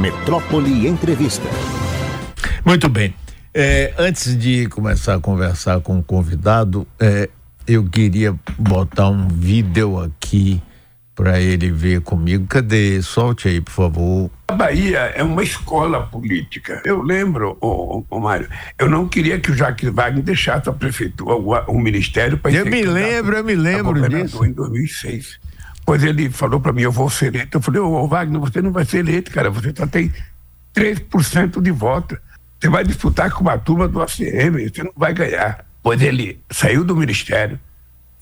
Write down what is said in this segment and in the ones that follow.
Metrópole Entrevista. Muito bem. É, antes de começar a conversar com o convidado, é, eu queria botar um vídeo aqui para ele ver comigo. Cadê? Solte aí, por favor. A Bahia é uma escola política. Eu lembro, ô, ô, Mário, eu não queria que o Jacques Wagner deixasse a prefeitura, o, o ministério para Eu me lembro, eu me lembro disso. Em 2006. Pois ele falou para mim, eu vou ser eleito. Eu falei, ô, Wagner, você não vai ser eleito, cara. Você só tem 3% de voto. Você vai disputar com uma turma do ACM, você não vai ganhar. Pois ele saiu do ministério,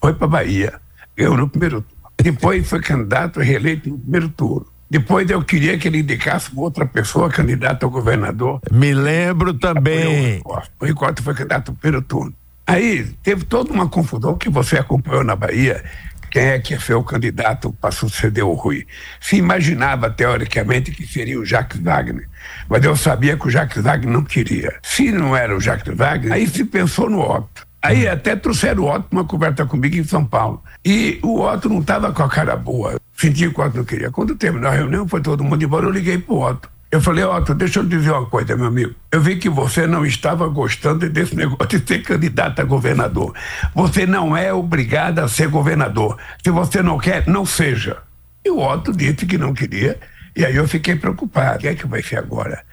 foi para Bahia, ganhou no primeiro turno. Depois foi candidato reeleito no primeiro turno. Depois eu queria que ele indicasse outra pessoa candidata a governador. Me lembro também. O Ricotta foi candidato no primeiro turno. Aí teve toda uma confusão que você acompanhou na Bahia. Quem é que ia ser o candidato para suceder o Rui? Se imaginava, teoricamente, que seria o Jacques Wagner. Mas eu sabia que o Jacques Wagner não queria. Se não era o Jacques Wagner, aí se pensou no Otto. Aí até trouxeram o Otto uma conversa comigo em São Paulo. E o Otto não estava com a cara boa. Sentia que o Otto não queria. Quando terminou a reunião, foi todo mundo embora, eu liguei pro Otto. Eu falei, Otto, deixa eu dizer uma coisa, meu amigo. Eu vi que você não estava gostando desse negócio de ser candidato a governador. Você não é obrigado a ser governador. Se você não quer, não seja. E o Otto disse que não queria. E aí eu fiquei preocupado. O que é que vai ser agora?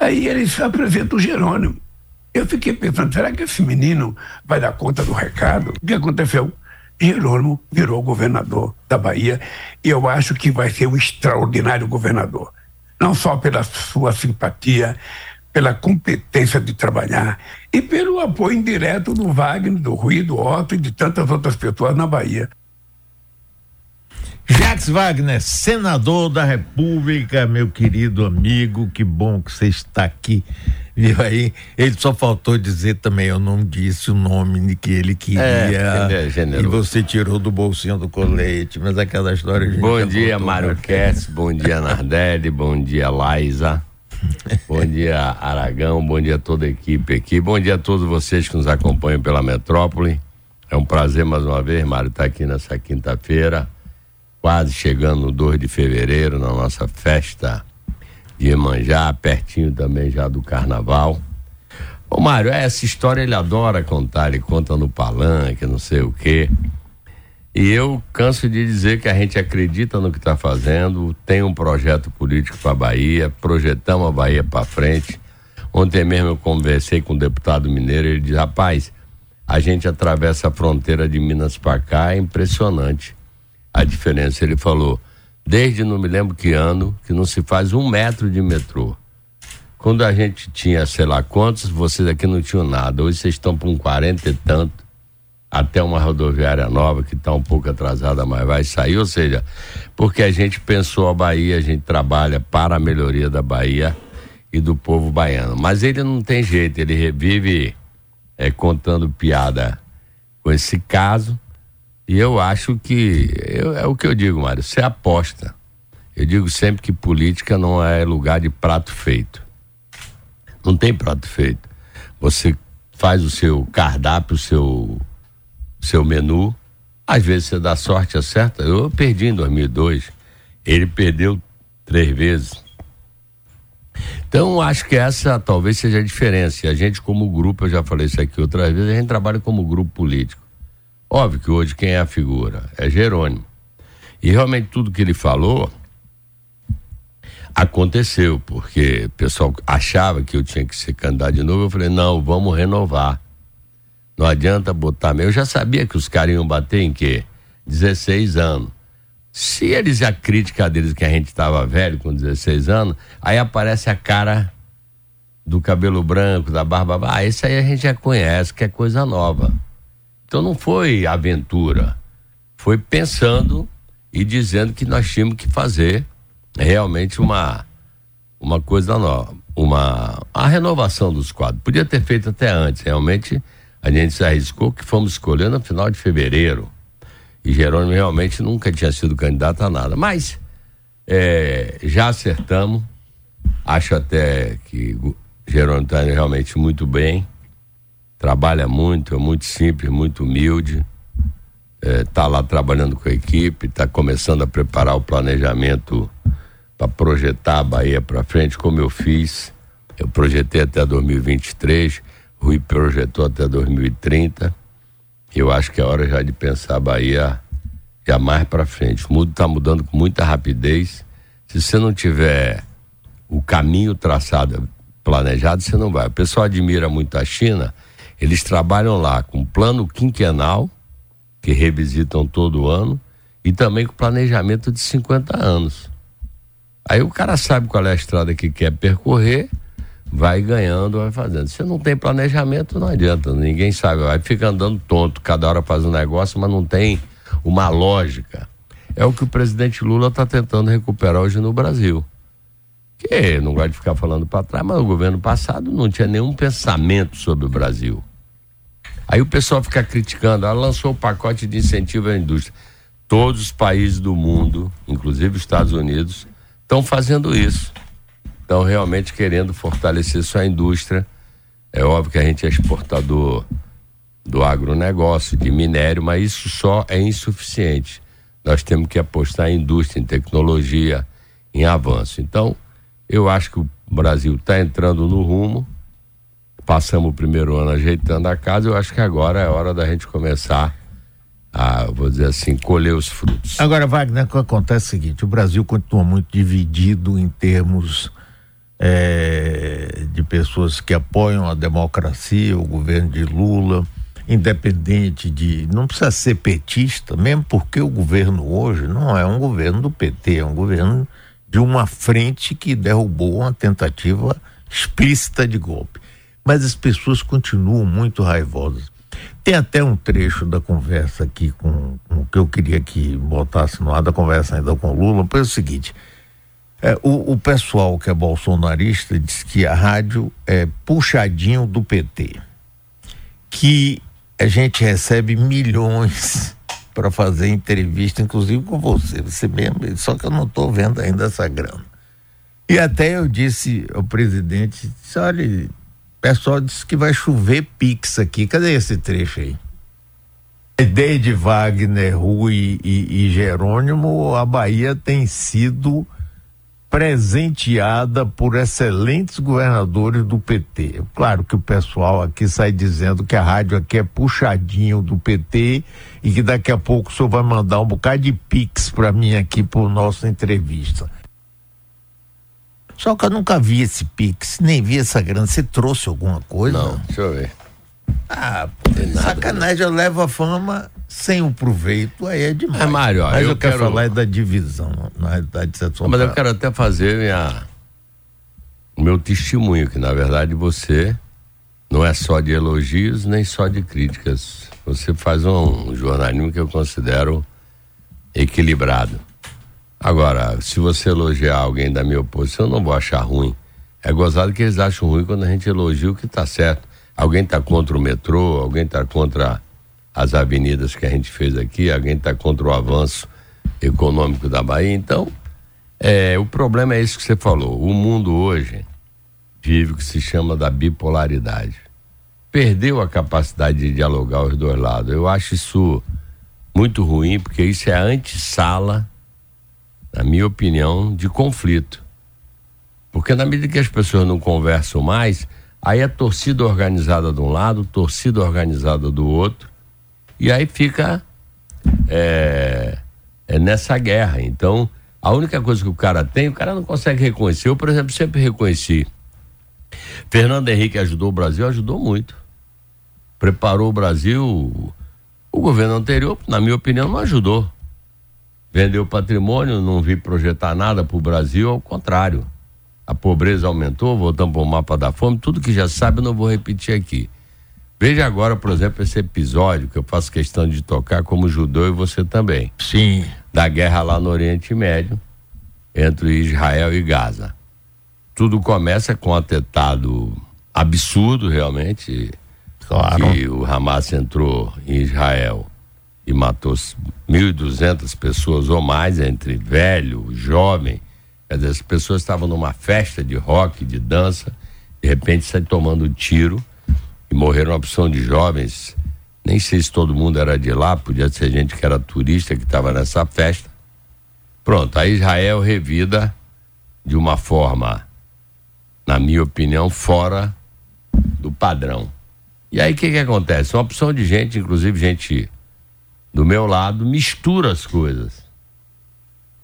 Aí ele se apresenta o Jerônimo. Eu fiquei pensando, será que esse menino vai dar conta do recado? O que aconteceu? Jerônimo virou governador da Bahia e eu acho que vai ser um extraordinário governador não só pela sua simpatia, pela competência de trabalhar e pelo apoio indireto do Wagner, do Rui, do Otto e de tantas outras pessoas na Bahia. Jacques Wagner, senador da República, meu querido amigo, que bom que você está aqui. Viu aí? Ele só faltou dizer também, eu não disse o nome que ele queria. É, ele é e você tirou do bolsinho do colete, mas aquela história. Bom dia, Mário Kess, bom dia, Nardelli, bom dia, Laisa. bom dia, Aragão, bom dia a toda a equipe aqui, bom dia a todos vocês que nos acompanham pela metrópole. É um prazer mais uma vez, Mário, estar aqui nessa quinta-feira quase chegando no 2 de fevereiro, na nossa festa de Iemanjá, pertinho também já do carnaval. Ô Mário, essa história ele adora contar, ele conta no palanque, não sei o quê. E eu canso de dizer que a gente acredita no que está fazendo, tem um projeto político para a Bahia, projetamos a Bahia para frente. Ontem mesmo eu conversei com o deputado mineiro, ele diz: rapaz, a gente atravessa a fronteira de Minas para cá, é impressionante a diferença. Ele falou, desde não me lembro que ano, que não se faz um metro de metrô. Quando a gente tinha, sei lá quantos, vocês aqui não tinham nada. Hoje vocês estão com 40 e tanto, até uma rodoviária nova que está um pouco atrasada, mas vai sair. Ou seja, porque a gente pensou a Bahia, a gente trabalha para a melhoria da Bahia e do povo baiano. Mas ele não tem jeito, ele revive é, contando piada com esse caso e eu acho que eu, é o que eu digo, Mário, você aposta. Eu digo sempre que política não é lugar de prato feito. Não tem prato feito. Você faz o seu cardápio, o seu, seu menu. Às vezes você dá sorte, acerta. Eu perdi em 2002. Ele perdeu três vezes. Então, acho que essa talvez seja a diferença. A gente, como grupo, eu já falei isso aqui outras vezes, a gente trabalha como grupo político. Óbvio que hoje quem é a figura é Jerônimo. E realmente tudo que ele falou aconteceu, porque o pessoal achava que eu tinha que ser candidato de novo. Eu falei, não, vamos renovar. Não adianta botar. Eu já sabia que os caras iam bater em quê? 16 anos. Se eles a crítica deles que a gente estava velho com 16 anos, aí aparece a cara do cabelo branco, da barba. Ah, esse aí a gente já conhece, que é coisa nova. Então não foi aventura, foi pensando e dizendo que nós tínhamos que fazer realmente uma uma coisa nova, uma a renovação dos quadros. Podia ter feito até antes, realmente a gente se arriscou que fomos escolhendo no final de fevereiro. E Jerônimo realmente nunca tinha sido candidato a nada. Mas é, já acertamos. Acho até que Jerônimo está realmente muito bem trabalha muito, é muito simples, muito humilde. Está é, lá trabalhando com a equipe, está começando a preparar o planejamento para projetar a Bahia para frente, como eu fiz. Eu projetei até 2023, Rui projetou até 2030. Eu acho que é hora já de pensar a Bahia já mais para frente. O mundo está mudando com muita rapidez. Se você não tiver o caminho traçado, planejado, você não vai. O pessoal admira muito a China. Eles trabalham lá com plano quinquenal, que revisitam todo ano, e também com planejamento de 50 anos. Aí o cara sabe qual é a estrada que quer percorrer, vai ganhando, vai fazendo. Se não tem planejamento, não adianta, ninguém sabe, vai ficar andando tonto, cada hora faz um negócio, mas não tem uma lógica. É o que o presidente Lula está tentando recuperar hoje no Brasil. Que não gosta de ficar falando para trás, mas o governo passado não tinha nenhum pensamento sobre o Brasil. Aí o pessoal fica criticando, ela lançou o pacote de incentivo à indústria. Todos os países do mundo, inclusive os Estados Unidos, estão fazendo isso. Estão realmente querendo fortalecer sua indústria. É óbvio que a gente é exportador do agronegócio, de minério, mas isso só é insuficiente. Nós temos que apostar em indústria, em tecnologia, em avanço. Então, eu acho que o Brasil está entrando no rumo. Passamos o primeiro ano ajeitando a casa, eu acho que agora é hora da gente começar a, vou dizer assim, colher os frutos. Agora, Wagner, acontece o seguinte: o Brasil continua muito dividido em termos é, de pessoas que apoiam a democracia, o governo de Lula, independente de. Não precisa ser petista, mesmo porque o governo hoje não é um governo do PT, é um governo de uma frente que derrubou uma tentativa explícita de golpe. Mas as pessoas continuam muito raivosas. Tem até um trecho da conversa aqui com, o que eu queria que botasse no ar da conversa ainda com o Lula, foi o seguinte. É, o, o, pessoal que é bolsonarista diz que a rádio é puxadinho do PT. Que a gente recebe milhões para fazer entrevista, inclusive com você, você mesmo, só que eu não estou vendo ainda essa grana. E até eu disse ao presidente, disse, olha, pessoal disse que vai chover Pix aqui. Cadê esse trecho aí? Desde Wagner, Rui e, e Jerônimo, a Bahia tem sido presenteada por excelentes governadores do PT. Claro que o pessoal aqui sai dizendo que a rádio aqui é puxadinho do PT e que daqui a pouco o senhor vai mandar um bocado de pix para mim aqui por nossa entrevista. Só que eu nunca vi esse Pix, nem vi essa grana. Você trouxe alguma coisa? Não, deixa eu ver. Ah, sacanagem, eu levo a fama sem o proveito, aí é demais. É, Mário, mas eu, eu quero falar é da divisão, na realidade, você é Mas eu quero até fazer minha, o meu testemunho, que na verdade você não é só de elogios, nem só de críticas. Você faz um jornalismo que eu considero equilibrado. Agora, se você elogiar alguém da minha oposição, eu não vou achar ruim. É gozado que eles acham ruim quando a gente elogia o que está certo. Alguém está contra o metrô, alguém está contra as avenidas que a gente fez aqui, alguém está contra o avanço econômico da Bahia. Então, é, o problema é isso que você falou. O mundo hoje vive o que se chama da bipolaridade. Perdeu a capacidade de dialogar os dois lados. Eu acho isso muito ruim, porque isso é a antessala na minha opinião, de conflito. Porque na medida que as pessoas não conversam mais, aí é torcida organizada de um lado, torcida organizada do outro, e aí fica é, é nessa guerra. Então, a única coisa que o cara tem, o cara não consegue reconhecer. Eu, por exemplo, sempre reconheci. Fernando Henrique ajudou o Brasil, ajudou muito. Preparou o Brasil. O governo anterior, na minha opinião, não ajudou vendeu patrimônio, não vi projetar nada para o Brasil, ao contrário. A pobreza aumentou, voltamos para o mapa da fome, tudo que já sabe eu não vou repetir aqui. Veja agora, por exemplo, esse episódio que eu faço questão de tocar como judeu e você também. Sim. Da guerra lá no Oriente Médio, entre Israel e Gaza. Tudo começa com um atentado absurdo, realmente. Claro. Que o Hamas entrou em Israel e matou 1.200 pessoas ou mais, entre velho, jovem. Quer dizer, as pessoas estavam numa festa de rock, de dança, de repente sai tomando tiro e morreram uma opção de jovens. Nem sei se todo mundo era de lá, podia ser gente que era turista que estava nessa festa. Pronto, aí Israel revida de uma forma, na minha opinião, fora do padrão. E aí o que, que acontece? Uma opção de gente, inclusive gente do meu lado, mistura as coisas.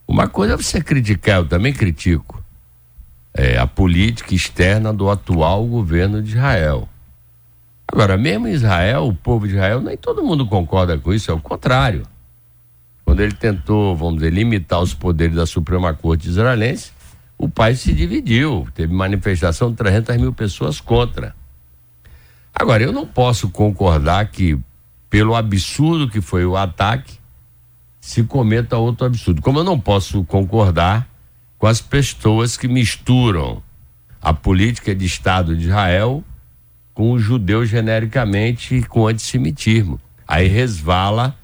Uma coisa é você criticar, eu também critico, é, a política externa do atual governo de Israel. Agora, mesmo Israel, o povo de Israel, nem todo mundo concorda com isso, é o contrário. Quando ele tentou, vamos dizer, limitar os poderes da Suprema Corte israelense, o país se dividiu. Teve manifestação de 300 mil pessoas contra. Agora, eu não posso concordar que, pelo absurdo que foi o ataque, se cometa outro absurdo. Como eu não posso concordar com as pessoas que misturam a política de Estado de Israel com o judeu genericamente com antissemitismo. Aí resvala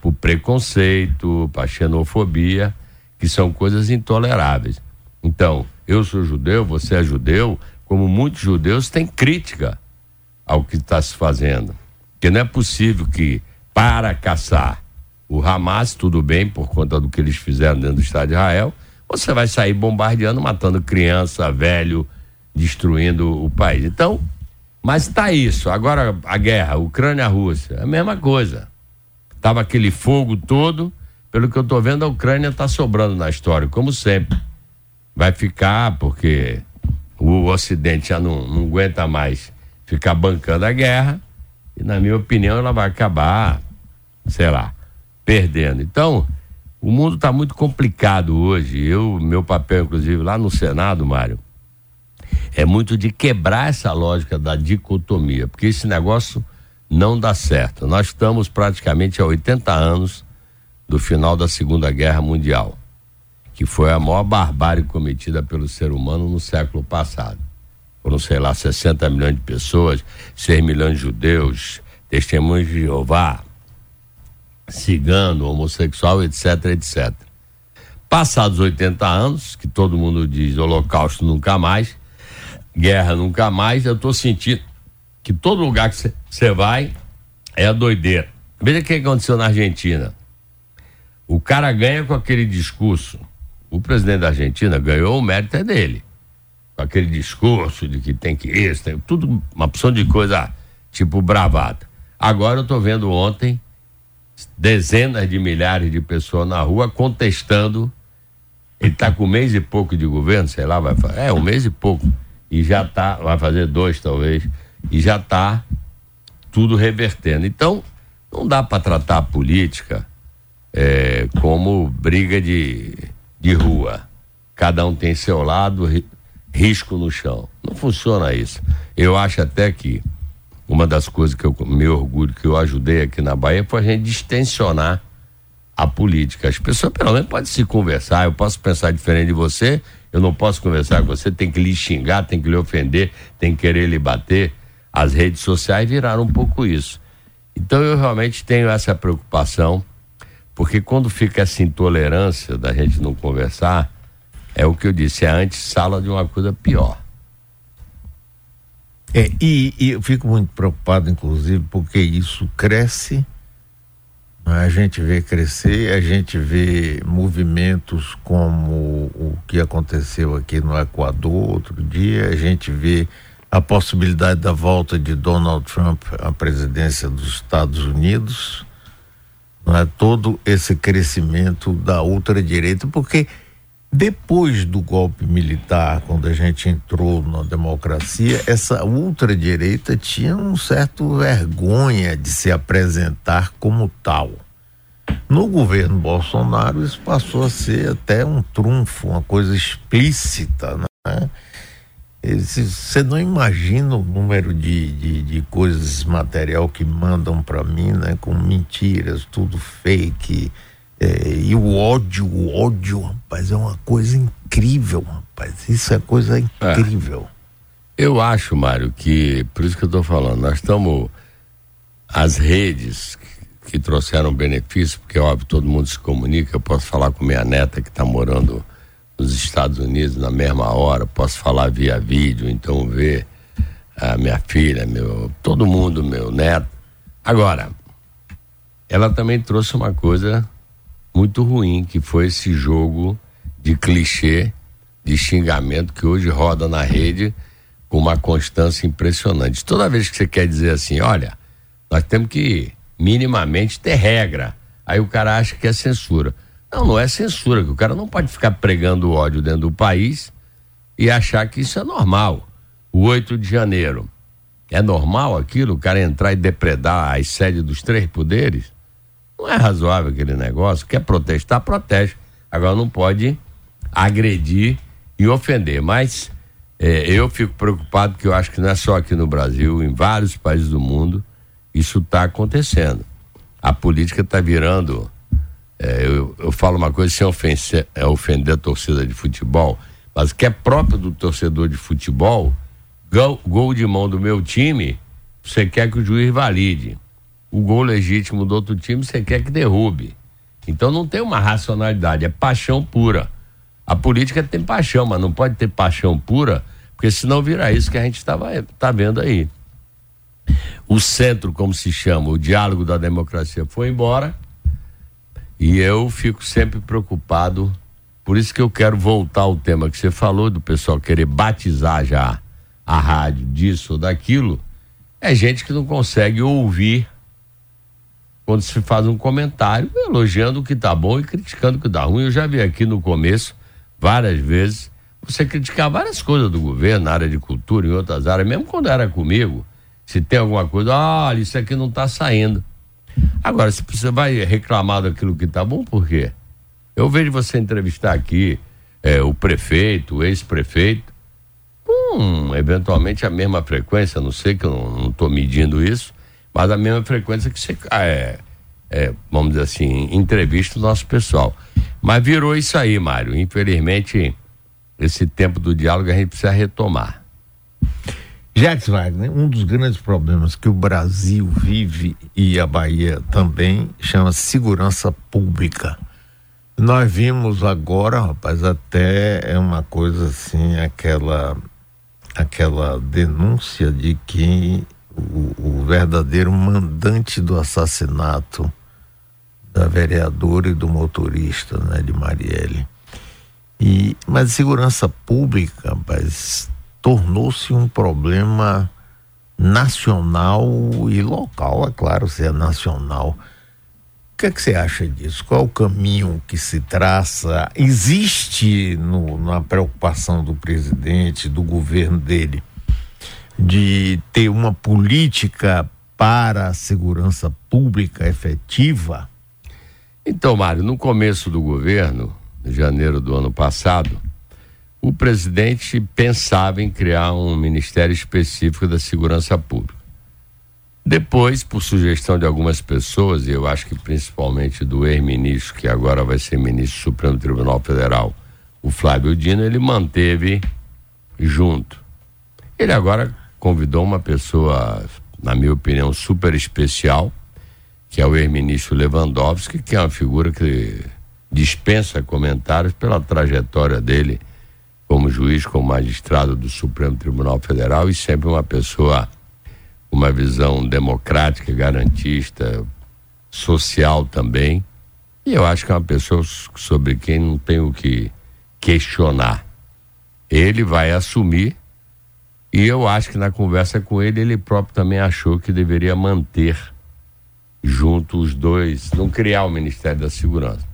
para preconceito, para xenofobia, que são coisas intoleráveis. Então, eu sou judeu, você é judeu, como muitos judeus têm crítica ao que está se fazendo. Porque não é possível que, para caçar o Hamas, tudo bem, por conta do que eles fizeram dentro do Estado de Israel, você vai sair bombardeando, matando criança, velho, destruindo o país. Então, mas está isso. Agora a guerra, Ucrânia-Rússia, é a mesma coisa. Tava aquele fogo todo. Pelo que eu estou vendo, a Ucrânia está sobrando na história, como sempre. Vai ficar, porque o Ocidente já não, não aguenta mais ficar bancando a guerra. Na minha opinião, ela vai acabar, sei lá, perdendo. Então, o mundo está muito complicado hoje. Eu, meu papel, inclusive, lá no Senado, Mário, é muito de quebrar essa lógica da dicotomia, porque esse negócio não dá certo. Nós estamos praticamente há 80 anos do final da Segunda Guerra Mundial, que foi a maior barbárie cometida pelo ser humano no século passado. Foram, sei lá, 60 milhões de pessoas, 6 milhões de judeus, testemunhos de Jeová, cigano, homossexual, etc, etc. Passados 80 anos, que todo mundo diz holocausto nunca mais, guerra nunca mais, eu estou sentindo que todo lugar que você vai é a doideira. Veja o que aconteceu na Argentina. O cara ganha com aquele discurso. O presidente da Argentina ganhou, o mérito é dele. Aquele discurso de que tem que isso, tem tudo, uma opção de coisa tipo bravata. Agora eu estou vendo ontem dezenas de milhares de pessoas na rua contestando. Ele está com um mês e pouco de governo, sei lá, vai fazer. É, um mês e pouco e já tá, vai fazer dois talvez, e já está tudo revertendo. Então, não dá para tratar a política é, como briga de, de rua. Cada um tem seu lado, risco no chão. Não funciona isso. Eu acho até que uma das coisas que eu me orgulho que eu ajudei aqui na Bahia foi a gente distensionar a política. As pessoas pelo menos podem se conversar, eu posso pensar diferente de você eu não posso conversar com você, tem que lhe xingar, tem que lhe ofender, tem que querer lhe bater. As redes sociais viraram um pouco isso. Então eu realmente tenho essa preocupação, porque quando fica essa intolerância da gente não conversar, é o que eu disse, é a antessala de uma coisa pior. É, e, e eu fico muito preocupado, inclusive, porque isso cresce a gente vê crescer, a gente vê movimentos como o que aconteceu aqui no Equador outro dia, a gente vê a possibilidade da volta de Donald Trump à presidência dos Estados Unidos, não é todo esse crescimento da ultradireita, porque depois do golpe militar, quando a gente entrou na democracia, essa ultradireita tinha um certo vergonha de se apresentar como tal. No governo Bolsonaro, isso passou a ser até um trunfo, uma coisa explícita, né? Você não imagina o número de, de, de coisas material que mandam para mim, né? Com mentiras, tudo fake é, e o ódio, o ódio, rapaz, é uma coisa incrível, rapaz. Isso é coisa incrível. É. Eu acho, Mário, que, por isso que eu estou falando, nós estamos. As redes que, que trouxeram benefício, porque, óbvio, todo mundo se comunica. Eu posso falar com minha neta que está morando nos Estados Unidos na mesma hora, posso falar via vídeo, então ver a minha filha, meu, todo mundo, meu neto. Agora, ela também trouxe uma coisa muito ruim, que foi esse jogo de clichê de xingamento que hoje roda na rede com uma constância impressionante. Toda vez que você quer dizer assim, olha, nós temos que minimamente ter regra. Aí o cara acha que é censura. Não, não é censura, que o cara não pode ficar pregando ódio dentro do país e achar que isso é normal. O 8 de janeiro. É normal aquilo, o cara entrar e depredar as sedes dos três poderes? Não é razoável aquele negócio. Quer protestar, proteste. Agora não pode agredir e ofender. Mas é, eu fico preocupado porque eu acho que não é só aqui no Brasil, em vários países do mundo, isso está acontecendo. A política está virando. É, eu, eu, falo uma coisa sem ofender, é ofender a torcida de futebol, mas que é próprio do torcedor de futebol, gol, gol de mão do meu time, você quer que o juiz valide o gol legítimo do outro time você quer que derrube. Então não tem uma racionalidade, é paixão pura. A política tem paixão, mas não pode ter paixão pura, porque senão vira isso que a gente estava tá vendo aí. O centro, como se chama, o diálogo da democracia foi embora e eu fico sempre preocupado. Por isso que eu quero voltar ao tema que você falou, do pessoal querer batizar já a rádio disso ou daquilo. É gente que não consegue ouvir quando se faz um comentário elogiando o que está bom e criticando o que está ruim. Eu já vi aqui no começo, várias vezes, você criticar várias coisas do governo, na área de cultura, em outras áreas, mesmo quando era comigo, se tem alguma coisa, olha, isso aqui não está saindo. Agora, se você vai reclamar daquilo que está bom, por quê? Eu vejo você entrevistar aqui é, o prefeito, o ex-prefeito, com eventualmente a mesma frequência, não sei que eu não estou medindo isso, mas a mesma frequência que você, é, é, vamos dizer assim, entrevista o nosso pessoal. Mas virou isso aí, Mário. Infelizmente, esse tempo do diálogo a gente precisa retomar. Jacques Wagner, um dos grandes problemas que o Brasil vive e a Bahia também chama segurança pública. Nós vimos agora, rapaz, até é uma coisa assim, aquela aquela denúncia de que o, o verdadeiro mandante do assassinato da vereadora e do motorista, né, de Marielle. E, mas segurança pública, rapaz, tornou-se um problema nacional e local, é claro, se é nacional. O que é que você acha disso? Qual é o caminho que se traça? Existe no, na preocupação do presidente, do governo dele, de ter uma política para a segurança pública efetiva? Então, Mário, no começo do governo, em janeiro do ano passado, o presidente pensava em criar um ministério específico da segurança pública. Depois, por sugestão de algumas pessoas, e eu acho que principalmente do ex-ministro, que agora vai ser ministro do Supremo Tribunal Federal, o Flávio Dino, ele manteve junto. Ele agora convidou uma pessoa, na minha opinião, super especial, que é o ex-ministro Lewandowski, que é uma figura que dispensa comentários pela trajetória dele como juiz, como magistrado do Supremo Tribunal Federal e sempre uma pessoa uma visão democrática, garantista, social também. E eu acho que é uma pessoa sobre quem não tem o que questionar. Ele vai assumir e eu acho que na conversa com ele, ele próprio também achou que deveria manter junto os dois, não criar o Ministério da Segurança.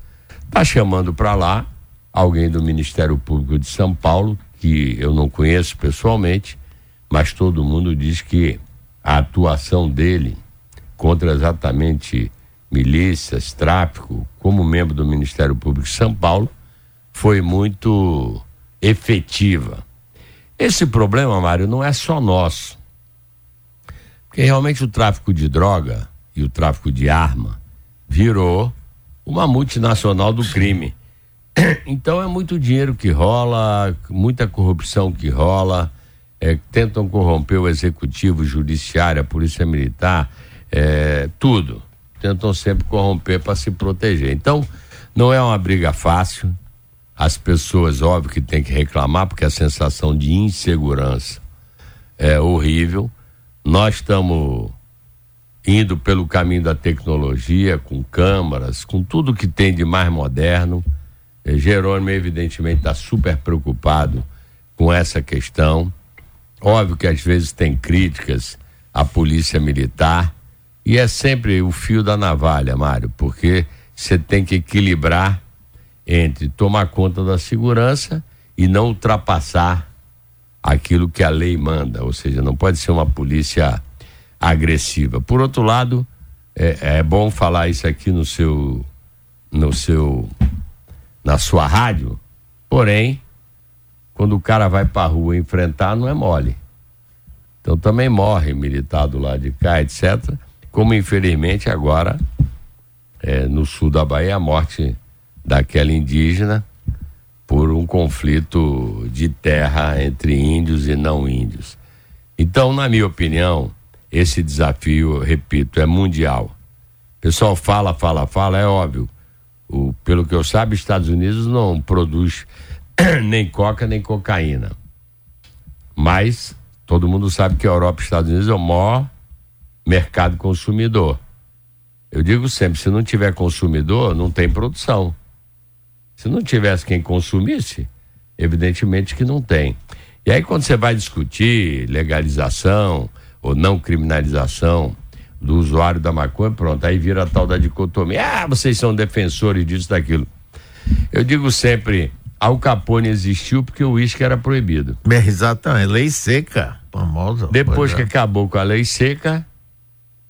Está chamando para lá alguém do Ministério Público de São Paulo, que eu não conheço pessoalmente, mas todo mundo diz que a atuação dele contra exatamente milícias, tráfico, como membro do Ministério Público de São Paulo, foi muito efetiva. Esse problema, Mário, não é só nosso. Porque realmente o tráfico de droga e o tráfico de arma virou uma multinacional do crime. Então é muito dinheiro que rola, muita corrupção que rola, é, tentam corromper o executivo, o judiciário, a polícia militar, é, tudo. Tentam sempre corromper para se proteger. Então, não é uma briga fácil. As pessoas, óbvio que tem que reclamar, porque a sensação de insegurança é horrível. Nós estamos indo pelo caminho da tecnologia, com câmaras, com tudo que tem de mais moderno. Jerônimo, evidentemente, está super preocupado com essa questão. Óbvio que às vezes tem críticas à polícia militar e é sempre o fio da navalha, Mário, porque você tem que equilibrar entre tomar conta da segurança e não ultrapassar aquilo que a lei manda, ou seja, não pode ser uma polícia agressiva. Por outro lado, é, é bom falar isso aqui no seu, no seu, na sua rádio. Porém, quando o cara vai para rua enfrentar, não é mole. Então também morre militar do lado de cá, etc. Como infelizmente agora é, no sul da Bahia a morte daquela indígena por um conflito de terra entre índios e não índios. Então, na minha opinião, esse desafio, repito, é mundial. O pessoal fala, fala, fala, é óbvio. O, pelo que eu saiba, Estados Unidos não produz nem coca nem cocaína. Mas todo mundo sabe que a Europa e Estados Unidos é o maior mercado consumidor. Eu digo sempre, se não tiver consumidor, não tem produção. Se não tivesse quem consumisse, evidentemente que não tem. E aí, quando você vai discutir legalização ou não criminalização do usuário da maconha, pronto, aí vira a tal da dicotomia. Ah, vocês são defensores disso, daquilo. Eu digo sempre, Al Capone existiu porque o uísque era proibido. Exatamente, lei seca, famosa. Depois que é. acabou com a lei seca,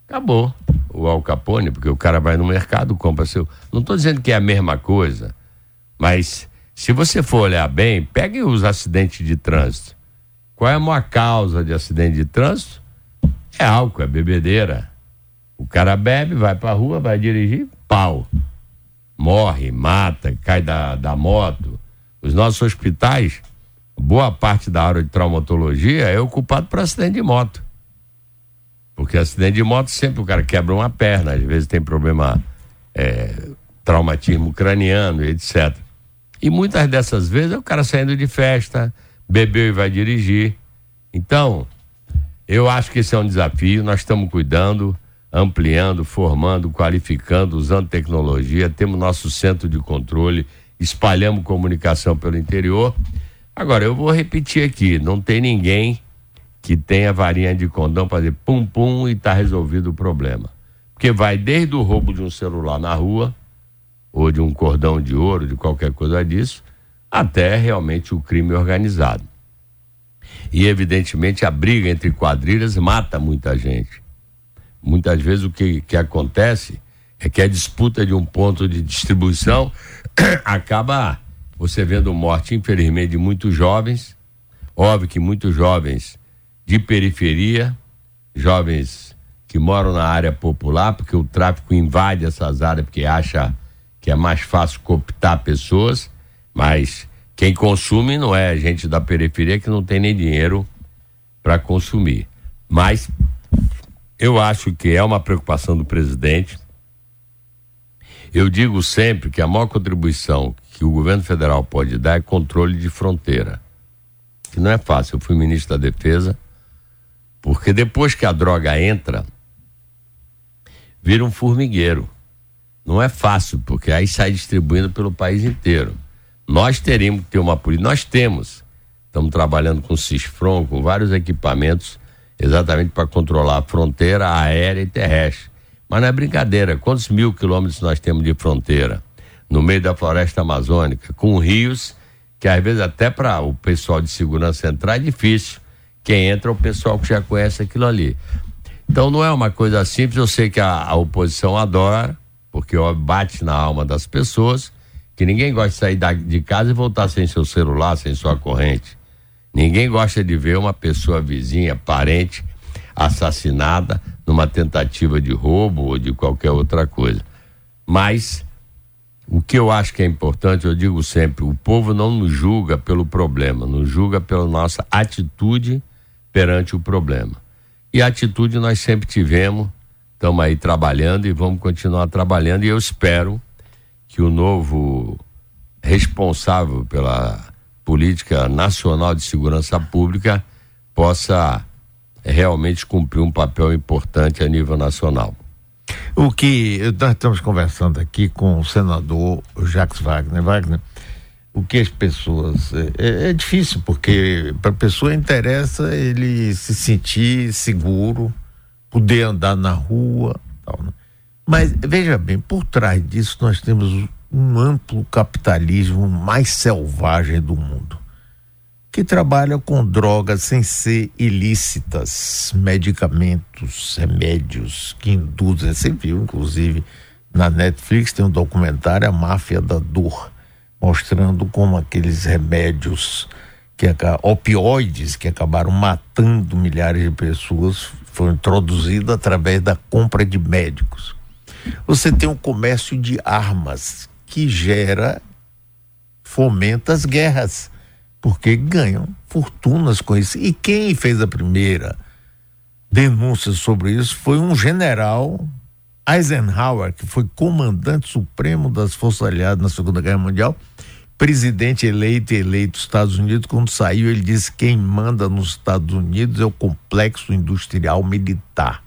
acabou o Al Capone, porque o cara vai no mercado, compra seu. Não estou dizendo que é a mesma coisa, mas se você for olhar bem, pegue os acidentes de trânsito. Qual é a maior causa de acidente de trânsito? É álcool, é bebedeira. O cara bebe, vai pra rua, vai dirigir, pau. Morre, mata, cai da, da moto. Os nossos hospitais, boa parte da área de traumatologia é ocupado por acidente de moto. Porque acidente de moto sempre o cara quebra uma perna, às vezes tem problema, é, traumatismo craniano, etc. E muitas dessas vezes é o cara saindo de festa, bebeu e vai dirigir. Então, eu acho que esse é um desafio, nós estamos cuidando, ampliando, formando, qualificando, usando tecnologia, temos nosso centro de controle, espalhamos comunicação pelo interior. Agora, eu vou repetir aqui, não tem ninguém que tenha varinha de condão para dizer pum pum e está resolvido o problema. Porque vai desde o roubo de um celular na rua, ou de um cordão de ouro, de qualquer coisa disso, até realmente o crime organizado. E evidentemente a briga entre quadrilhas mata muita gente. Muitas vezes o que, que acontece é que a disputa de um ponto de distribuição acaba você vendo morte, infelizmente, de muitos jovens. Óbvio que muitos jovens de periferia, jovens que moram na área popular, porque o tráfico invade essas áreas, porque acha que é mais fácil cooptar pessoas, mas quem consome não é gente da periferia que não tem nem dinheiro para consumir. Mas eu acho que é uma preocupação do presidente. Eu digo sempre que a maior contribuição que o governo federal pode dar é controle de fronteira. Que não é fácil. Eu fui ministro da Defesa, porque depois que a droga entra, vira um formigueiro. Não é fácil, porque aí sai distribuindo pelo país inteiro. Nós teríamos que ter uma política, nós temos. Estamos trabalhando com CISFRON, com vários equipamentos, exatamente para controlar a fronteira aérea e terrestre. Mas não é brincadeira, quantos mil quilômetros nós temos de fronteira? No meio da floresta amazônica, com rios que às vezes até para o pessoal de segurança entrar é difícil. Quem entra é o pessoal que já conhece aquilo ali. Então não é uma coisa simples, eu sei que a, a oposição adora, porque ó, bate na alma das pessoas, que ninguém gosta de sair da, de casa e voltar sem seu celular, sem sua corrente. Ninguém gosta de ver uma pessoa vizinha, parente, assassinada numa tentativa de roubo ou de qualquer outra coisa. Mas o que eu acho que é importante, eu digo sempre, o povo não nos julga pelo problema, nos julga pela nossa atitude perante o problema. E a atitude nós sempre tivemos estamos aí trabalhando e vamos continuar trabalhando e eu espero que o novo responsável pela política nacional de segurança pública possa realmente cumprir um papel importante a nível nacional. O que nós estamos conversando aqui com o senador Jacques Wagner. Wagner, o que as pessoas. É, é, é difícil, porque para a pessoa interessa ele se sentir seguro, poder andar na rua. Tal, né? Mas veja bem, por trás disso nós temos um amplo capitalismo mais selvagem do mundo, que trabalha com drogas sem ser ilícitas, medicamentos, remédios que induzem. Você viu, inclusive, na Netflix tem um documentário A Máfia da Dor mostrando como aqueles remédios que opioides que acabaram matando milhares de pessoas foram introduzidos através da compra de médicos. Você tem um comércio de armas que gera fomenta as guerras, porque ganham fortunas com isso. E quem fez a primeira denúncia sobre isso foi um general Eisenhower, que foi comandante supremo das Forças Aliadas na Segunda Guerra Mundial, presidente eleito e eleito dos Estados Unidos, quando saiu, ele disse: quem manda nos Estados Unidos é o complexo industrial militar.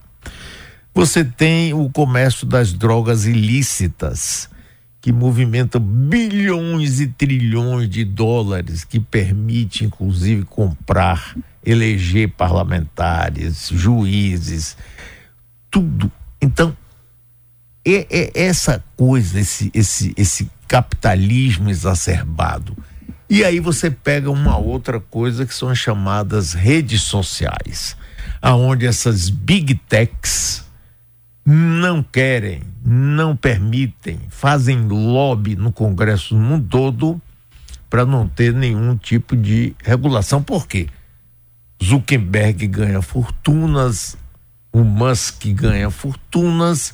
Você tem o comércio das drogas ilícitas, que movimenta bilhões e trilhões de dólares, que permite, inclusive, comprar, eleger parlamentares, juízes, tudo. Então, é, é essa coisa, esse, esse, esse capitalismo exacerbado. E aí você pega uma outra coisa que são as chamadas redes sociais, aonde essas big techs não querem, não permitem, fazem lobby no Congresso no mundo todo para não ter nenhum tipo de regulação. Por quê? Zuckerberg ganha fortunas, o Musk ganha fortunas,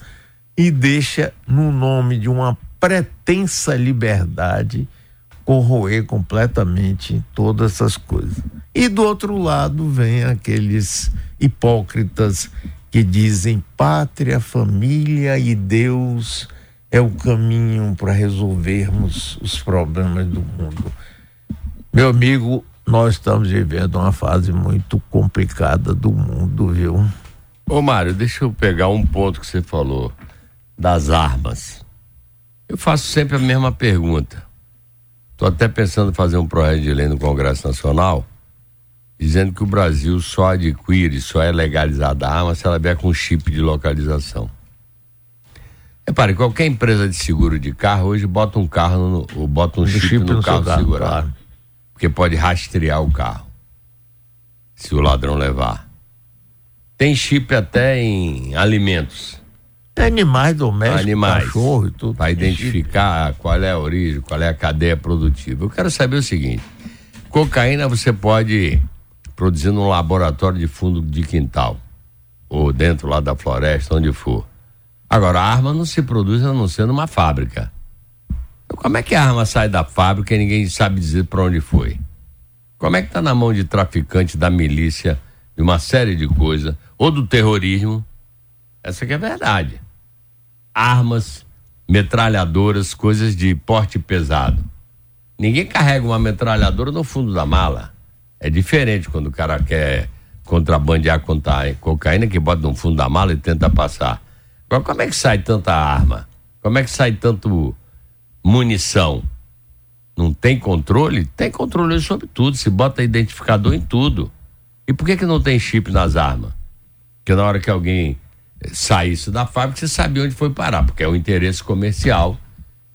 e deixa no nome de uma pretensa liberdade corroer completamente todas essas coisas. E do outro lado vem aqueles hipócritas que dizem pátria, família e Deus é o caminho para resolvermos os problemas do mundo. Meu amigo, nós estamos vivendo uma fase muito complicada do mundo, viu? Ô Mário, deixa eu pegar um ponto que você falou das armas. Eu faço sempre a mesma pergunta. Estou até pensando em fazer um projeto de lei no Congresso Nacional, dizendo que o Brasil só adquire, só é legalizada a arma se ela vier com chip de localização. Repare, qualquer empresa de seguro de carro hoje bota um carro no, ou bota um chip, chip, no, no carro segurado. Claro. Porque pode rastrear o carro. Se o ladrão levar. Tem chip até em alimentos. Animais domésticos, Animais, cachorro e tudo. Para identificar qual é a origem, qual é a cadeia produtiva. Eu quero saber o seguinte: cocaína você pode produzir num laboratório de fundo de quintal, ou dentro lá da floresta, onde for. Agora, a arma não se produz a não ser numa fábrica. Então, como é que a arma sai da fábrica e ninguém sabe dizer para onde foi? Como é que está na mão de traficante, da milícia, de uma série de coisas, ou do terrorismo? Essa que é a verdade armas, metralhadoras, coisas de porte pesado. Ninguém carrega uma metralhadora no fundo da mala. É diferente quando o cara quer contrabandear contra cocaína que bota no fundo da mala e tenta passar. Agora, como é que sai tanta arma? Como é que sai tanto munição? Não tem controle? Tem controle sobre tudo. Se bota identificador em tudo. E por que que não tem chip nas armas? Porque na hora que alguém saísse da fábrica, você sabia onde foi parar, porque é o interesse comercial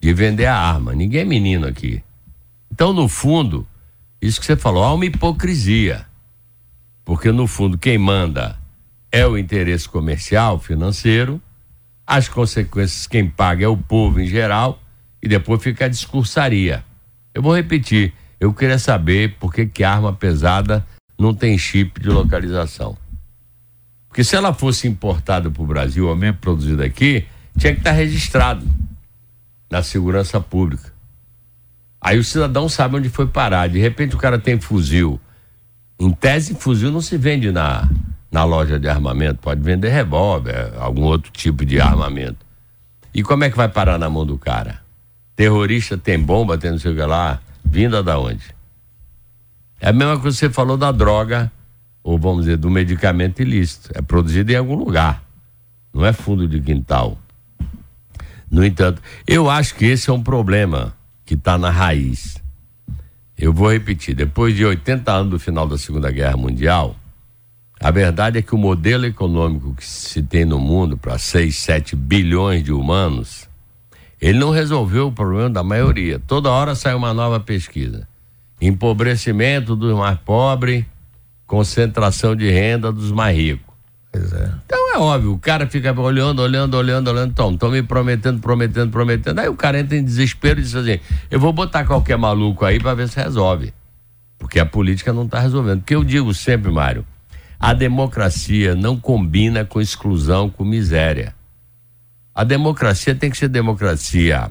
de vender a arma. Ninguém é menino aqui. Então, no fundo, isso que você falou, há uma hipocrisia. Porque, no fundo, quem manda é o interesse comercial, financeiro, as consequências, quem paga é o povo em geral, e depois fica a discursaria. Eu vou repetir, eu queria saber por que, que arma pesada não tem chip de localização. Porque se ela fosse importada para o Brasil, ou mesmo produzida aqui, tinha que estar tá registrado na segurança pública. Aí o cidadão sabe onde foi parar. De repente o cara tem fuzil. Em tese, fuzil não se vende na, na loja de armamento. Pode vender revólver, algum outro tipo de armamento. E como é que vai parar na mão do cara? Terrorista tem bomba, tem não sei o que lá, vinda da onde? É a mesma coisa que você falou da droga ou vamos dizer, do medicamento ilícito. É produzido em algum lugar. Não é fundo de quintal. No entanto, eu acho que esse é um problema que está na raiz. Eu vou repetir, depois de 80 anos do final da Segunda Guerra Mundial, a verdade é que o modelo econômico que se tem no mundo para 6, 7 bilhões de humanos, ele não resolveu o problema da maioria. Toda hora sai uma nova pesquisa. Empobrecimento dos mais pobres, concentração de renda dos mais ricos. É. Então é óbvio, o cara fica olhando, olhando, olhando, olhando, então, estão me prometendo, prometendo, prometendo. Aí o cara entra em desespero e diz assim: eu vou botar qualquer maluco aí para ver se resolve. Porque a política não está resolvendo. Porque eu digo sempre, Mário, a democracia não combina com exclusão, com miséria. A democracia tem que ser democracia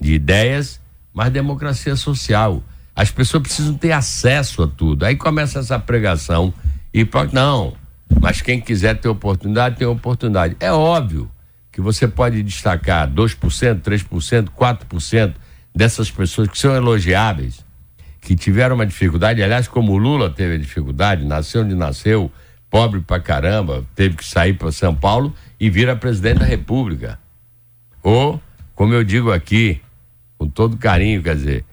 de ideias, mas democracia social. As pessoas precisam ter acesso a tudo. Aí começa essa pregação e pode não, mas quem quiser ter oportunidade, tem oportunidade. É óbvio que você pode destacar 2%, 3%, 4% dessas pessoas que são elogiáveis, que tiveram uma dificuldade, aliás, como o Lula teve dificuldade, nasceu onde nasceu, pobre pra caramba, teve que sair para São Paulo e vira presidente da República. Ou, como eu digo aqui, com todo carinho, quer dizer,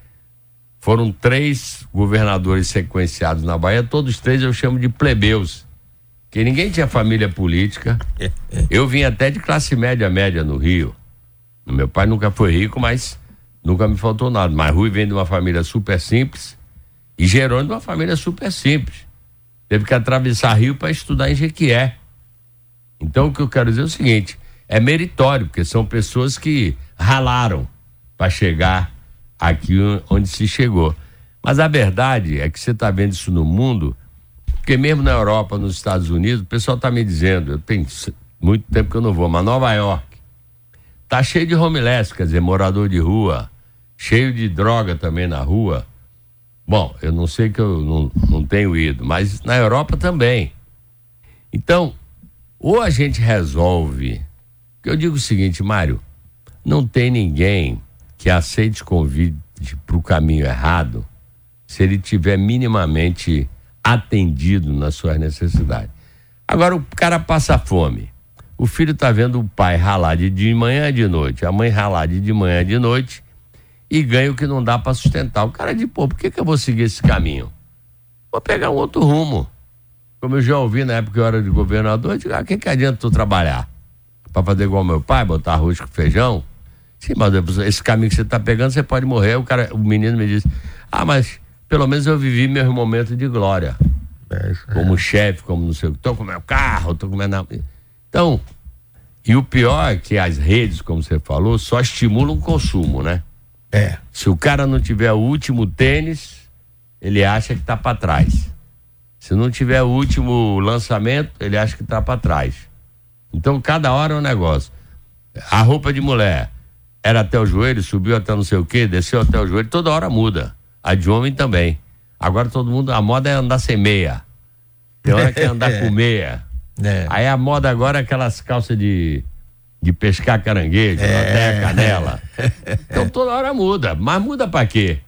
foram três governadores sequenciados na Bahia, todos três eu chamo de plebeus que ninguém tinha família política. Eu vim até de classe média média no Rio. Meu pai nunca foi rico, mas nunca me faltou nada. Mas Rui vem de uma família super simples e Gerônimo de uma família super simples. Teve que atravessar Rio para estudar em Jequié. Então o que eu quero dizer é o seguinte: é meritório, porque são pessoas que ralaram para chegar aqui onde se chegou. Mas a verdade é que você está vendo isso no mundo porque mesmo na Europa, nos Estados Unidos, o pessoal está me dizendo, eu tenho muito tempo que eu não vou, mas Nova York tá cheio de homeless, quer dizer, morador de rua, cheio de droga também na rua. Bom, eu não sei que eu não, não tenho ido, mas na Europa também. Então, ou a gente resolve. Eu digo o seguinte, Mário, não tem ninguém que aceite convite para o caminho errado se ele tiver minimamente atendido nas suas necessidades. Agora o cara passa fome. O filho está vendo o pai ralar de, manhã de noite, a mãe ralar de, manhã de noite e ganha o que não dá para sustentar. O cara diz, pô, por que, que eu vou seguir esse caminho? Vou pegar um outro rumo. Como eu já ouvi na época que eu era de governador, eu digo, ah, que, que adianta tu trabalhar? Para fazer igual meu pai, botar arroz com feijão? Sim, mas esse caminho que você está pegando, você pode morrer. O, cara, o menino me disse, ah, mas pelo menos eu vivi meus momentos de glória. É, como chefe, como não sei o que. Tô com meu carro, tô com meu. Então, e o pior é que as redes, como você falou, só estimulam o consumo, né? É. Se o cara não tiver o último tênis, ele acha que tá para trás. Se não tiver o último lançamento, ele acha que tá para trás. Então, cada hora é um negócio. A roupa de mulher era até o joelho, subiu até não sei o que, desceu até o joelho, toda hora muda. A de homem também. Agora todo mundo, a moda é andar sem meia. Tem hora que é andar com meia. É. Aí a moda agora é aquelas calças de, de pescar caranguejo, é. até canela. Então toda hora muda. Mas muda pra quê?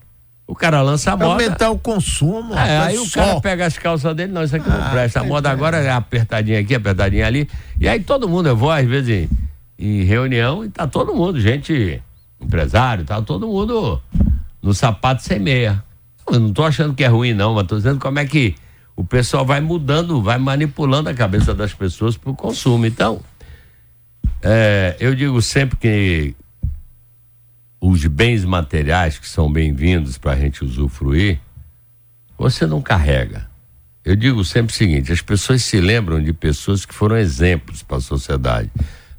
O cara lança a moda. Aumentar o consumo. É, aí o cara pega as calças dele, não, isso aqui ah, não presta. A moda agora é apertadinha aqui, apertadinha ali. E aí todo mundo, eu vou às vezes em, reunião e tá todo mundo, gente, empresário, tá todo mundo no sapato sem meia. Eu não estou achando que é ruim, não, mas estou dizendo como é que o pessoal vai mudando, vai manipulando a cabeça das pessoas para o consumo. Então, é, eu digo sempre que os bens materiais que são bem-vindos para a gente usufruir, você não carrega. Eu digo sempre o seguinte: as pessoas se lembram de pessoas que foram exemplos para a sociedade.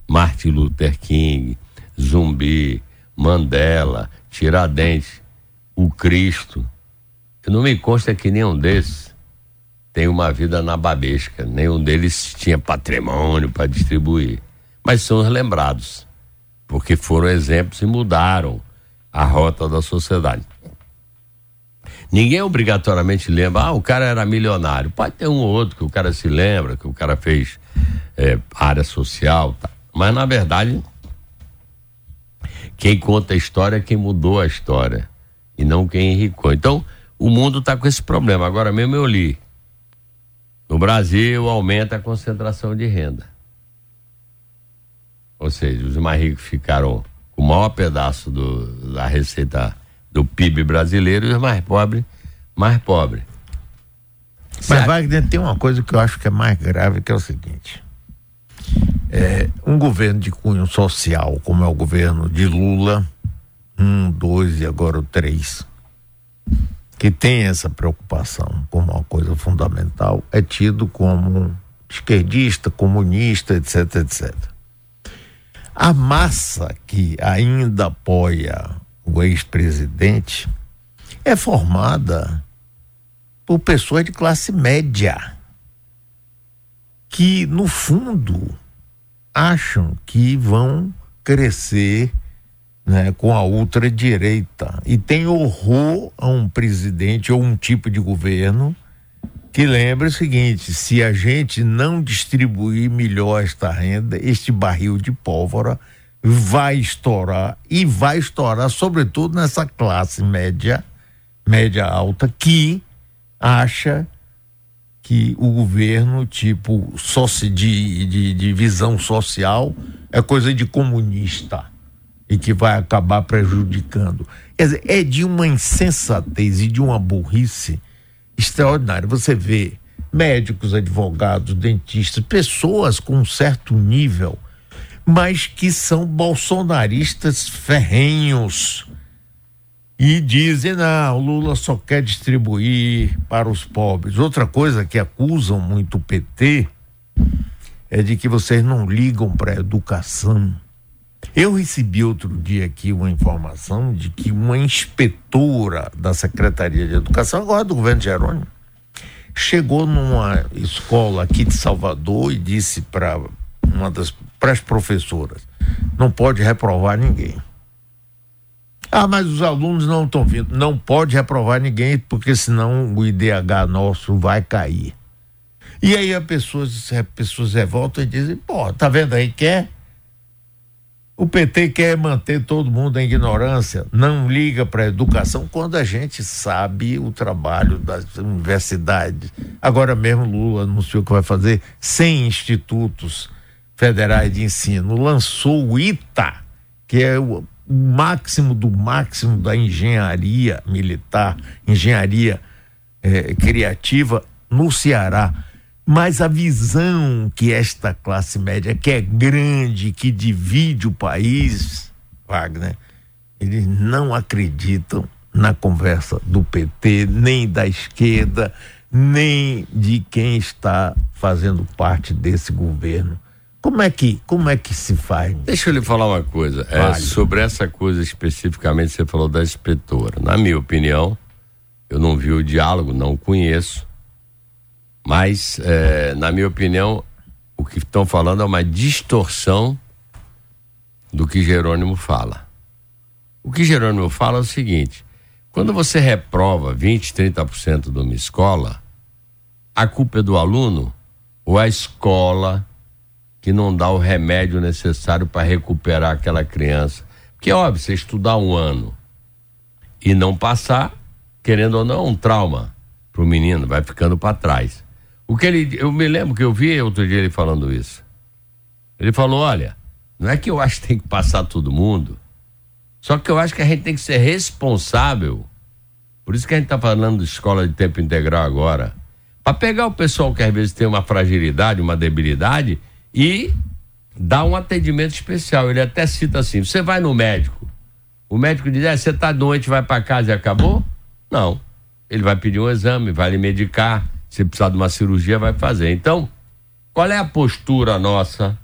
Martin Luther King, Zumbi, Mandela, Tiradentes o Cristo. Não me consta que nenhum desses tem uma vida na babesca, nenhum deles tinha patrimônio para distribuir. Mas são os lembrados, porque foram exemplos e mudaram a rota da sociedade. Ninguém obrigatoriamente lembra, ah, o cara era milionário. Pode ter um ou outro que o cara se lembra, que o cara fez é, área social, tá. Mas na verdade, quem conta a história é quem mudou a história e não quem enricou. Então, o mundo está com esse problema. Agora mesmo eu li. No Brasil aumenta a concentração de renda. Ou seja, os mais ricos ficaram com o maior pedaço do, da receita do PIB brasileiro e os mais pobres, mais pobres. Mas, Wagner, tem uma coisa que eu acho que é mais grave, que é o seguinte. É, um governo de cunho social, como é o governo de Lula, um, dois e agora o três, que tem essa preocupação como uma coisa fundamental, é tido como esquerdista, comunista, etc, etc. A massa que ainda apoia o ex-presidente é formada por pessoas de classe média que, no fundo, acham que vão crescer né, com a ultradireita. E tem horror a um presidente ou um tipo de governo que lembra o seguinte: se a gente não distribuir melhor esta renda, este barril de pólvora vai estourar e vai estourar, sobretudo nessa classe média, média alta, que acha que o governo, tipo, sócio de, de, de visão social, é coisa de comunista e que vai acabar prejudicando. Quer dizer, é de uma insensatez e de uma burrice extraordinária. Você vê médicos, advogados, dentistas, pessoas com um certo nível, mas que são bolsonaristas ferrenhos e dizem, não, Lula só quer distribuir para os pobres. Outra coisa que acusam muito o PT é de que vocês não ligam para a educação. Eu recebi outro dia aqui uma informação de que uma inspetora da Secretaria de Educação, agora do governo Jerônimo, chegou numa escola aqui de Salvador e disse para uma das para as professoras, não pode reprovar ninguém. Ah, mas os alunos não estão vindo. Não pode reprovar ninguém, porque senão o IDH nosso vai cair. E aí as pessoas, as pessoas revoltam e dizem, pô, tá vendo aí, quer? O PT quer manter todo mundo em ignorância, não liga para a educação quando a gente sabe o trabalho das universidades. Agora mesmo Lula anunciou que vai fazer 100 institutos federais de ensino, lançou o ITA, que é o o máximo do máximo da engenharia militar, engenharia eh, criativa no Ceará. Mas a visão que esta classe média, que é grande, que divide o país, Wagner, eles não acreditam na conversa do PT, nem da esquerda, nem de quem está fazendo parte desse governo. Como é que, como é que se faz? Deixa eu lhe falar uma coisa. É, sobre essa coisa especificamente, você falou da inspetora. Na minha opinião, eu não vi o diálogo, não o conheço. Mas, é, na minha opinião, o que estão falando é uma distorção do que Jerônimo fala. O que Jerônimo fala é o seguinte: quando você reprova 20, 30% de uma escola, a culpa é do aluno ou a escola que não dá o remédio necessário para recuperar aquela criança. Porque, óbvio, você estudar um ano e não passar, querendo ou não, um trauma para o menino, vai ficando para trás. O que ele, eu me lembro que eu vi outro dia ele falando isso. Ele falou: olha, não é que eu acho que tem que passar todo mundo, só que eu acho que a gente tem que ser responsável. Por isso que a gente está falando de escola de tempo integral agora. Para pegar o pessoal que às vezes tem uma fragilidade, uma debilidade e dá um atendimento especial. Ele até cita assim: você vai no médico, o médico diz: é, você está doente, vai para casa e acabou? Não. Ele vai pedir um exame, vai lhe medicar. Se precisar de uma cirurgia, vai fazer. Então, qual é a postura nossa?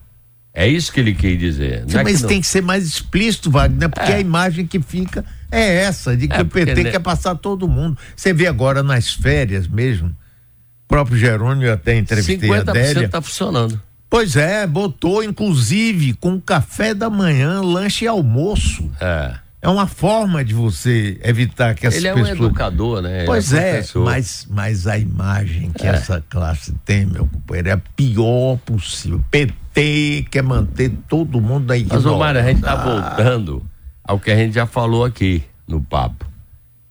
É isso que ele quer dizer. Sim, é mas que tem que ser mais explícito, Wagner, porque é. a imagem que fica é essa, de que é, o PT quer passar todo mundo. Você vê agora nas férias mesmo, o próprio Jerônimo, eu até entrevistei 50% a Adélia. está funcionando. Pois é, botou inclusive com café da manhã, lanche e almoço. É. É uma forma de você evitar que as Ele pessoas. Ele é um educador, né? Pois é, é mas, mas a imagem que é. essa classe tem, meu companheiro, é a pior possível. PT quer manter todo mundo aí. Mas, Omar, a gente tá voltando ao que a gente já falou aqui no papo. O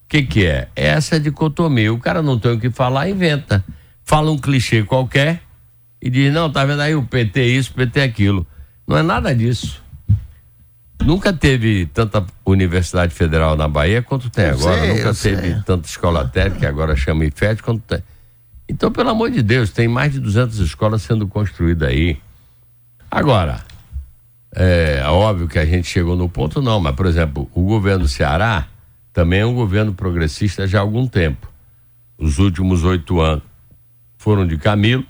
que que é? É essa dicotomia. O cara não tem o que falar, inventa. Fala um clichê qualquer e diz: não, tá vendo aí o PT isso, o PT aquilo. Não é nada disso. Nunca teve tanta Universidade Federal na Bahia quanto tem Eu agora. sei, Nunca teve sei. tanta escola técnica, que agora chama IFET, quanto tem. Então, pelo amor de Deus, tem mais de 200 escolas sendo construídas aí. Agora, é óbvio que a gente chegou no ponto, não, mas, por exemplo, o governo do Ceará também é um governo progressista já há algum tempo. Os últimos oito anos foram de Camilo,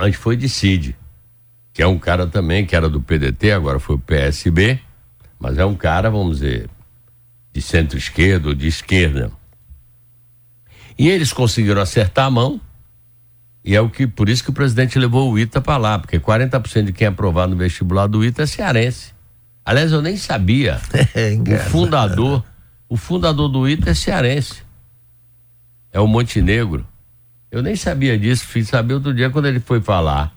antes foi de Cid, que é um cara também que era do PDT, agora foi o PSB, mas é um cara, vamos dizer, de centro-esquerda ou de esquerda. E eles conseguiram acertar a mão, e é o que por isso que o presidente levou o ITA para lá, porque 40% de quem aprovar no vestibular do ITA é cearense. Aliás, eu nem sabia. É O fundador, o fundador do ITA é cearense. É o Montenegro. Eu nem sabia disso, fiz saber outro dia quando ele foi falar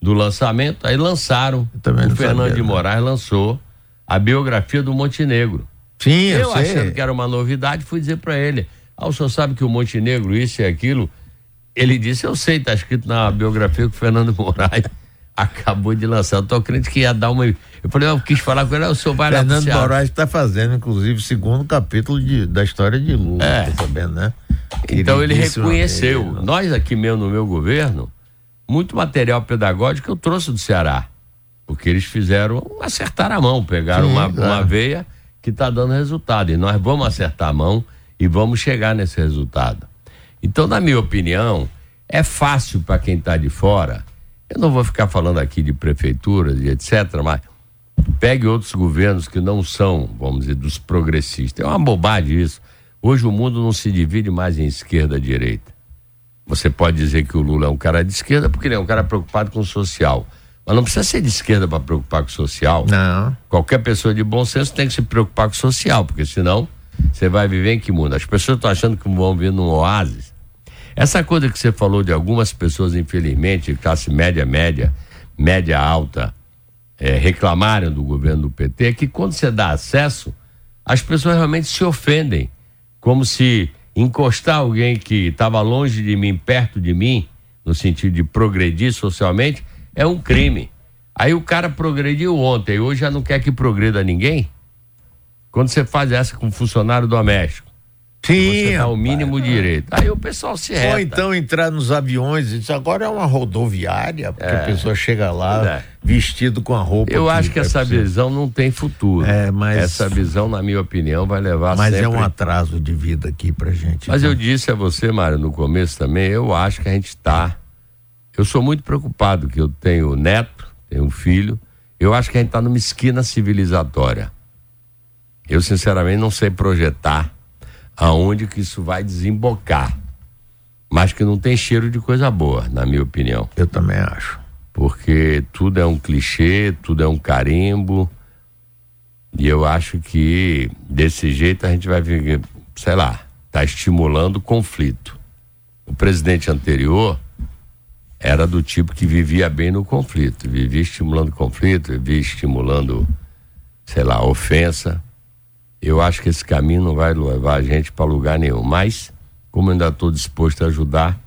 do lançamento, aí lançaram. O Fernando sabia, de né? Moraes lançou a biografia do Montenegro. Sim, eu, Eu, achando que era uma novidade, fui dizer para ele: Ah, o senhor sabe que o Montenegro, isso e aquilo. Ele disse: Eu sei, tá escrito na biografia que o Fernando Moraes acabou de lançar. Eu tô crente que ia dar uma. Eu falei: Eu quis falar com ele, "Ah, o senhor vai Fernando Ceará." Moraes está fazendo, inclusive, o segundo capítulo de- da história de Lula, É. tá sabendo, né? Então ele reconheceu. amigo. Nós aqui mesmo no meu governo, muito material pedagógico eu trouxe do Ceará. Porque eles fizeram, acertaram a mão, pegaram Sim, uma, claro. uma veia que está dando resultado. E nós vamos acertar a mão e vamos chegar nesse resultado. Então, na minha opinião, é fácil para quem está de fora. Eu não vou ficar falando aqui de prefeituras e etc., mas pegue outros governos que não são, vamos dizer, dos progressistas. É uma bobagem isso. Hoje o mundo não se divide mais em esquerda e direita. Você pode dizer que o Lula é um cara de esquerda porque ele é um cara preocupado com o social. Mas não precisa ser de esquerda para preocupar com o social. Não. Qualquer pessoa de bom senso tem que se preocupar com o social, porque senão você vai viver em que mundo? As pessoas estão achando que vão viver num oásis. Essa coisa que você falou de algumas pessoas, infelizmente, de classe média, média, média alta, eh, reclamarem do governo do PT, é que quando você dá acesso, as pessoas realmente se ofendem. Como se encostar alguém que estava longe de mim, perto de mim, no sentido de progredir socialmente, é um crime. Aí o cara progrediu ontem, hoje já não quer que progrida ninguém? Quando você faz essa com um funcionário doméstico, Sim. você dá o rapaz. mínimo direito. Aí o pessoal se reta. Ou então entrar nos aviões, isso agora é uma rodoviária, porque a pessoa chega lá É. vestido com a roupa. Eu acho que é essa possível. visão não tem futuro. É, mas- Essa visão, na minha opinião, vai levar Mas sempre... é um atraso de vida aqui pra gente. Mas então. eu disse a você, Mário, no começo também, eu acho que a gente está. Eu sou muito preocupado, que eu tenho neto, tenho um filho. Eu acho que a gente está numa esquina civilizatória. Eu, sinceramente, não sei projetar aonde que isso vai desembocar. Mas que não tem cheiro de coisa boa, na minha opinião. Eu também acho. Porque tudo é um clichê, tudo é um carimbo. E eu acho que desse jeito a gente vai, sei lá, tá estimulando o conflito. O presidente anterior era do tipo que vivia bem no conflito, vivia estimulando conflito, vivia estimulando, sei lá, ofensa. Eu acho que esse caminho não vai levar a gente para lugar nenhum. Mas, como eu ainda estou disposto a ajudar,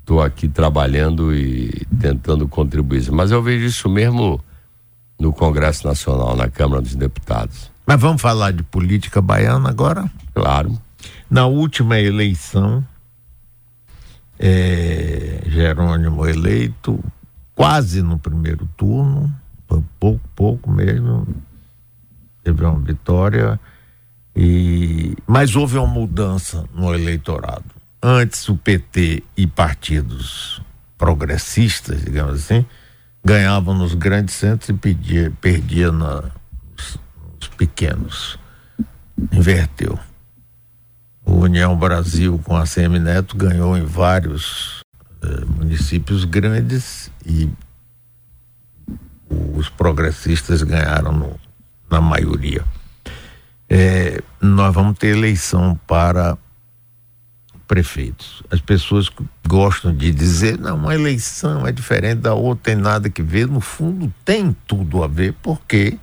estou aqui trabalhando e tentando contribuir. Mas eu vejo isso mesmo no Congresso Nacional, na Câmara dos Deputados. Mas vamos falar de política baiana agora? Claro. Na última eleição, é, Jerônimo eleito, quase no primeiro turno, pouco, pouco mesmo, teve uma vitória, e, mas houve uma mudança no eleitorado. Antes o PT e partidos progressistas, digamos assim, ganhavam nos grandes centros e pedia, perdia na, nos, nos pequenos. Inverteu. O União Brasil com a CM Neto ganhou em vários eh, municípios grandes e os progressistas ganharam no- na maioria. Eh, nós vamos ter eleição para prefeitos. As pessoas gostam de dizer, não, uma eleição é diferente da outra, tem nada que ver. No fundo, tem tudo a ver, porque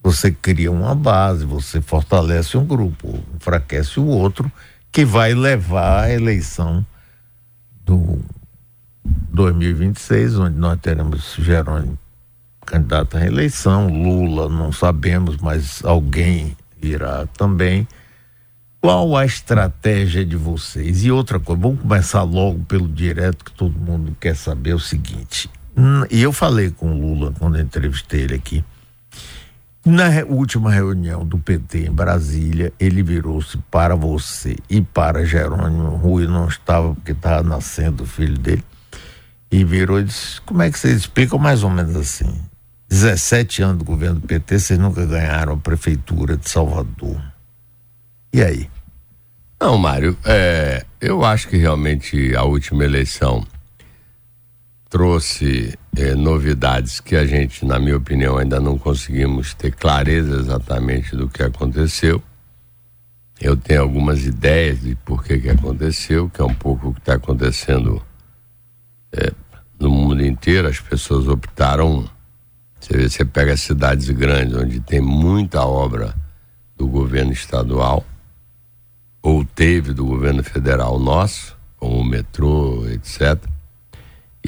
você cria uma base, você fortalece um grupo, enfraquece o outro, que vai levar à eleição do 2026, onde nós teremos Jerônimo candidato à reeleição, Lula não sabemos, mas alguém irá também. Qual a estratégia de vocês? E outra coisa, vamos começar logo pelo direto, que todo mundo quer saber o seguinte. E eu falei com o Lula quando entrevistei ele aqui. Na última reunião do PT em Brasília, ele virou-se para você e para Jerônimo Rui, não estava porque estava nascendo o filho dele, e virou e disse: Como é que vocês explicam mais ou menos assim? 17 anos do governo do PT, vocês nunca ganharam a prefeitura de Salvador. E aí? Não, Mário, é, eu acho que realmente a última eleição trouxe eh, novidades que a gente, na minha opinião, ainda não conseguimos ter clareza exatamente do que aconteceu. Eu tenho algumas ideias de por que, que aconteceu, que é um pouco o que está acontecendo eh, no mundo inteiro. As pessoas optaram. Você, você pega cidades grandes onde tem muita obra do governo estadual, ou teve do governo federal nosso, como o metrô, etc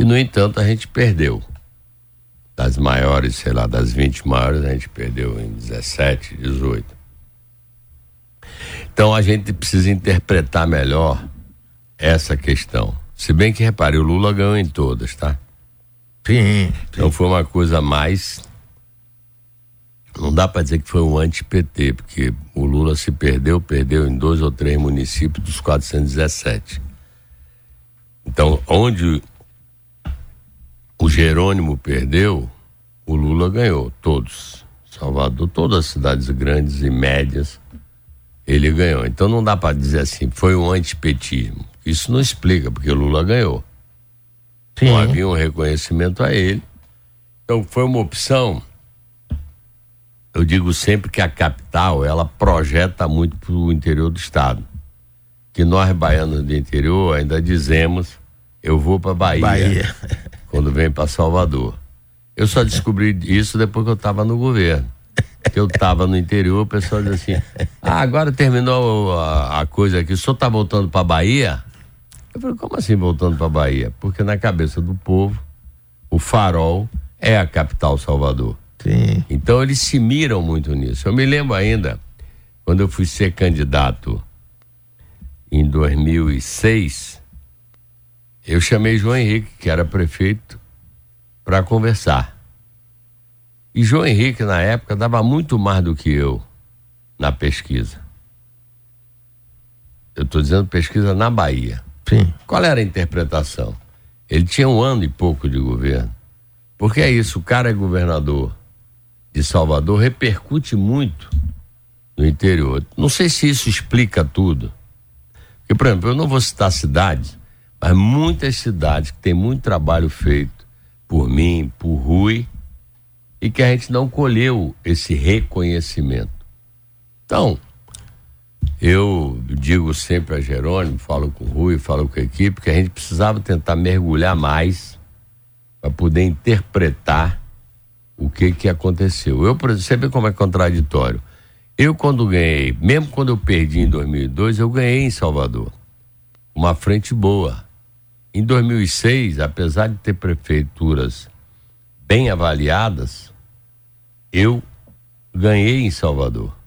e, no entanto, a gente perdeu. Das maiores, sei lá, das 20 maiores, a gente perdeu em 17, 18. Então a gente precisa interpretar melhor essa questão. Se bem que repare, o Lula ganhou em todas, tá? Sim. Então foi uma coisa mais. Não dá para dizer que foi um anti-PT, porque o Lula se perdeu, perdeu em dois ou três municípios dos 417. Então, onde o Jerônimo perdeu, o Lula ganhou, todos. Salvador, todas as cidades grandes e médias, ele ganhou. Então não dá para dizer assim, foi um antipetismo. Isso não explica, porque o Lula ganhou. Sim. Não havia um reconhecimento a ele. Então foi uma opção. Eu digo sempre que a capital, ela projeta muito para o interior do estado. Que nós, baianos do interior, ainda dizemos, eu vou para Bahia. Bahia. quando vem para Salvador. Eu só descobri isso depois que eu estava no governo. Que eu estava no interior, o pessoal diz assim: Ah, agora terminou a, a coisa aqui, o senhor está voltando para Bahia? Eu falei: Como assim voltando para Bahia? Porque na cabeça do povo, o farol é a capital Salvador. Sim. Então eles se miram muito nisso. Eu me lembro ainda, quando eu fui ser candidato em 2006, eu chamei João Henrique, que era prefeito, para conversar. E João Henrique, na época, dava muito mais do que eu na pesquisa. Eu estou dizendo pesquisa na Bahia. Sim. Qual era a interpretação? Ele tinha um ano e pouco de governo. Porque é isso, o cara é governador de Salvador, repercute muito no interior. Não sei se isso explica tudo. Porque, por exemplo, eu não vou citar cidades, mas muitas cidades que tem muito trabalho feito por mim, por Rui, e que a gente não colheu esse reconhecimento. Então, eu digo sempre a Jerônimo, falo com o Rui, falo com a equipe, que a gente precisava tentar mergulhar mais para poder interpretar o que que aconteceu. Eu, você vê como é contraditório. Eu, quando ganhei, mesmo quando eu perdi em 2002, eu ganhei em Salvador. Uma frente boa. Em 2006, apesar de ter prefeituras bem avaliadas, eu ganhei em Salvador.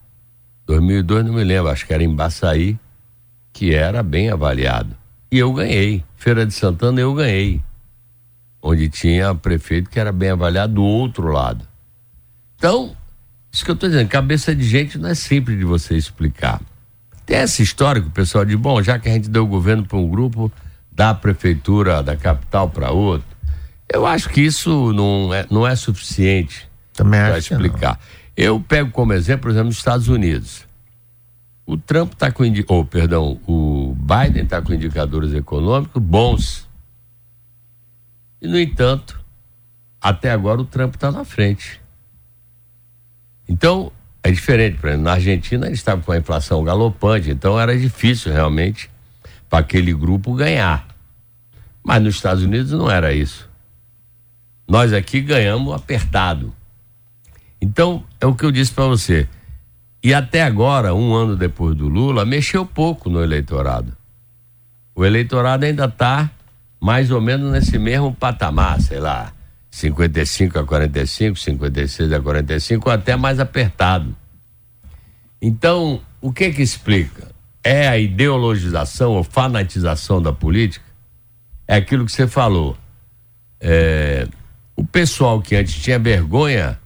2002 não me lembro, acho que era em Baçaí, que era bem avaliado. E eu ganhei. Feira de Santana eu ganhei. Onde tinha prefeito que era bem avaliado do outro lado. Então, isso que eu estou dizendo, cabeça de gente não é simples de você explicar. Tem essa história que o pessoal diz, bom, já que a gente deu o governo para um grupo, da prefeitura da capital para outro. Eu acho que isso não é, não é suficiente para explicar. Eu pego como exemplo, por exemplo, os Estados Unidos. O Trump está com, oh, perdão, o Biden está com indicadores econômicos bons. E no entanto, até agora o Trump está na frente. Então, é diferente. Por exemplo, na Argentina eles estavam com a inflação galopante, então era difícil realmente para aquele grupo ganhar. Mas nos Estados Unidos não era isso. Nós aqui ganhamos apertado. Então, é o que eu disse para você. E até agora, um ano depois do Lula, mexeu pouco no eleitorado. O eleitorado ainda está mais ou menos nesse mesmo patamar, sei lá, 55 a 45, 56 a 45, ou até mais apertado. Então, o que que explica? É a ideologização ou fanatização da política? É aquilo que você falou. É, o pessoal que antes tinha vergonha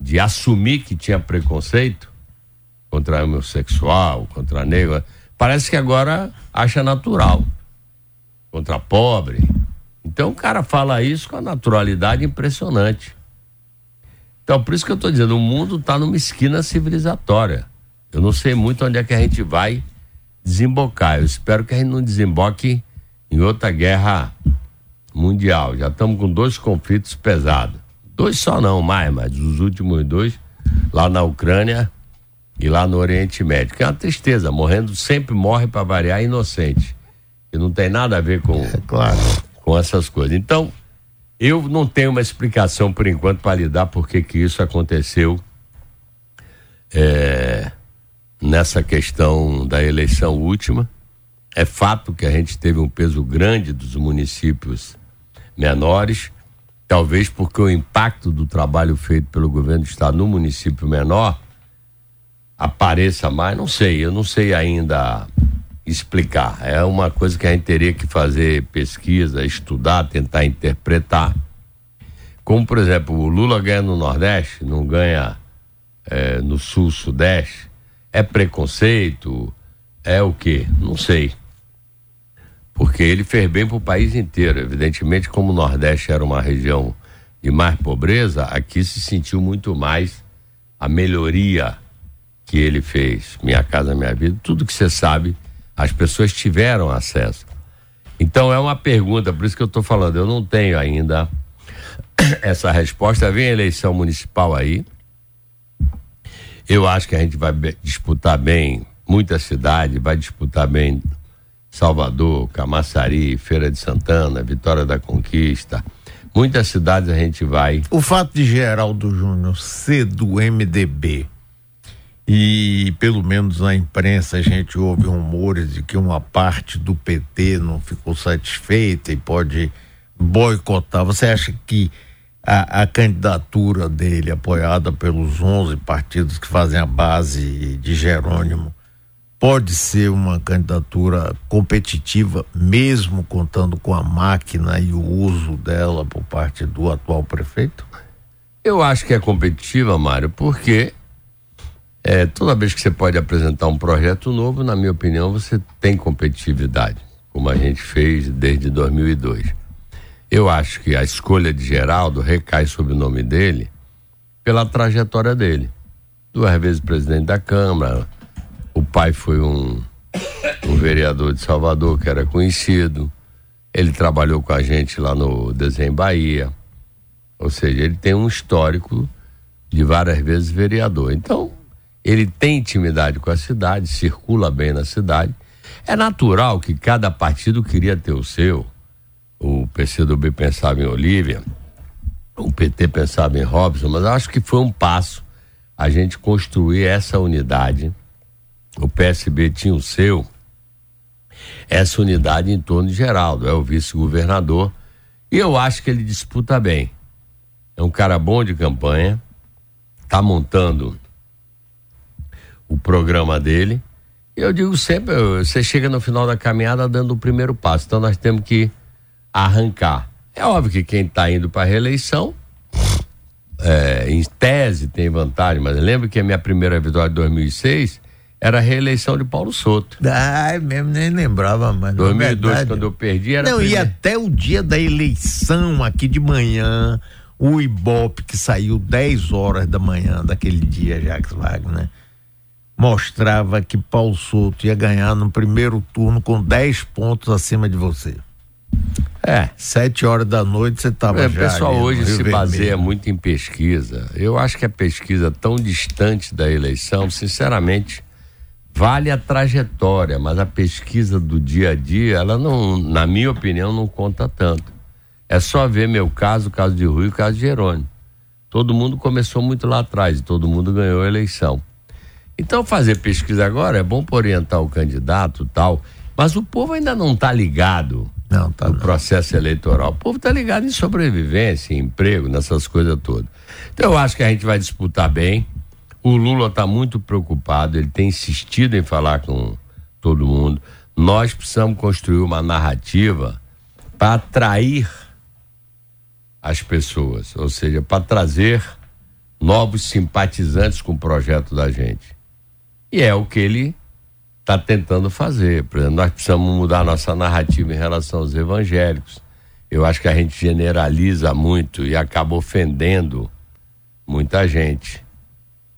de assumir que tinha preconceito contra homossexual, contra negro, parece que agora acha natural. Contra pobre. Então o cara fala isso com a naturalidade impressionante. Então, por isso que eu estou dizendo, o mundo está numa esquina civilizatória. Eu não sei muito onde é que a gente vai desembocar. Eu espero que a gente não desemboque em outra guerra mundial. Já estamos com dois conflitos pesados. Dois só não, mais, mas os últimos dois, lá na Ucrânia e lá no Oriente Médio. Que é uma tristeza, morrendo sempre morre para variar inocente. E não tem nada a ver com, é, claro. com essas coisas. Então, eu não tenho uma explicação por enquanto para lidar por que isso aconteceu é, nessa questão da eleição última. É fato que a gente teve um peso grande dos municípios menores, talvez porque o impacto do trabalho feito pelo governo do estado no município menor apareça mais, não sei, eu não sei ainda explicar. É uma coisa que a gente teria que fazer pesquisa, estudar, tentar interpretar. Como, por exemplo, o Lula ganha no Nordeste, não ganha é, no Sul, Sudeste. É preconceito? É o quê? Não sei. Porque ele fez bem para o país inteiro. Evidentemente, como o Nordeste era uma região de mais pobreza, aqui se sentiu muito mais a melhoria que ele fez. Minha Casa Minha Vida, tudo que você sabe, as pessoas tiveram acesso. Então é uma pergunta, por isso que eu estou falando, eu não tenho ainda essa resposta. Vem a eleição municipal aí. Eu acho que a gente vai disputar bem muita cidade, vai disputar bem Salvador, Camaçari, Feira de Santana, Vitória da Conquista. Muitas cidades a gente vai. O fato de Geraldo Júnior ser do MDB e pelo menos na imprensa a gente ouve rumores de que uma parte do PT não ficou satisfeita e pode boicotar. Você acha que a, a, candidatura dele, apoiada pelos 11 partidos que fazem a base de Jerônimo, pode ser uma candidatura competitiva, mesmo contando com a máquina e o uso dela por parte do atual prefeito? Eu acho que é competitiva, Mário, porque é, toda vez que você pode apresentar um projeto novo, na minha opinião, você tem competitividade, como a gente fez desde 2002. Eu acho que a escolha de Geraldo recai sobre o nome dele pela trajetória dele. Duas vezes presidente da Câmara, o pai foi um, um vereador de Salvador que era conhecido, ele trabalhou com a gente lá no Desenho Bahia, ou seja, ele tem um histórico de várias vezes vereador. Então, ele tem intimidade com a cidade, circula bem na cidade. É natural que cada partido queria ter o seu o PCdoB pensava em Olívia, o PT pensava em Robson, mas acho que foi um passo a gente construir essa unidade. O PSB tinha o seu, essa unidade em torno de Geraldo, é o vice-governador, e eu acho que ele disputa bem. É um cara bom de campanha, está montando o programa dele. Eu digo sempre, você chega no final da caminhada dando o primeiro passo. Então nós temos que arrancar. É óbvio que quem está indo para a reeleição, é, em tese, tem vantagem, mas lembro que a minha primeira vitória de 2006 era a reeleição de Paulo Soto. Ai, mesmo nem lembrava, mas 2002, quando eu perdi, era. Não, e até o dia da eleição, aqui de manhã, o Ibope, que saiu 10 horas da manhã daquele dia, Jacques Wagner, mostrava que Paulo Soto ia ganhar no primeiro turno com 10 pontos acima de você. É. Sete horas da noite você estava é, já. O pessoal hoje se Vermelho. baseia muito em pesquisa. Eu acho que a pesquisa tão distante da eleição, sinceramente, vale a trajetória, mas a pesquisa do dia a dia, ela não, na minha opinião, não conta tanto. É só ver meu caso, o caso de Rui e o caso de Jerônimo. Todo mundo começou muito lá atrás e todo mundo ganhou a eleição. Então fazer pesquisa agora é bom para orientar o candidato tal, mas o povo ainda não está ligado não, tá no processo eleitoral. O povo tá ligado em sobrevivência, em emprego, nessas coisas todas. Então eu acho que a gente vai disputar bem. O Lula está muito preocupado, ele tem insistido em falar com todo mundo. Nós precisamos construir uma narrativa para atrair as pessoas, ou seja, para trazer novos simpatizantes com o projeto da gente. E é o que ele está tentando fazer. Por exemplo, nós precisamos mudar nossa narrativa em relação aos evangélicos. Eu acho que a gente generaliza muito e acaba ofendendo muita gente.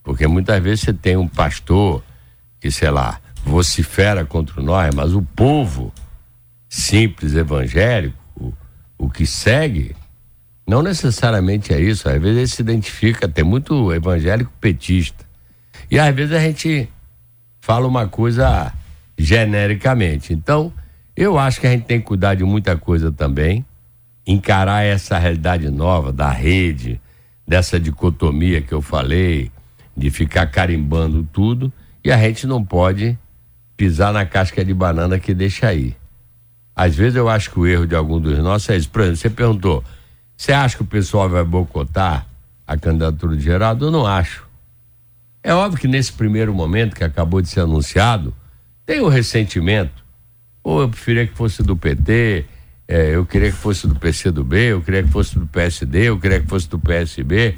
Porque muitas vezes você tem um pastor que, sei lá, vocifera contra nós, mas o povo simples evangélico, o, o que segue, não necessariamente é isso. Às vezes ele se identifica, tem muito evangélico petista. E às vezes a gente fala uma coisa genericamente. Então, eu acho que a gente tem que cuidar de muita coisa também, encarar essa realidade nova da rede, dessa dicotomia que eu falei, de ficar carimbando tudo, e a gente não pode pisar na casca de banana que deixa aí. Às vezes eu acho que o erro de algum dos nossos é isso. Por exemplo, você perguntou, você acha que o pessoal vai boicotar a candidatura de Geraldo? Eu não acho. É óbvio que nesse primeiro momento que acabou de ser anunciado, tem o um ressentimento. Ou eu preferia que fosse do PT, é, eu queria que fosse do PCdoB, eu queria que fosse do PSD, eu queria que fosse do PSB.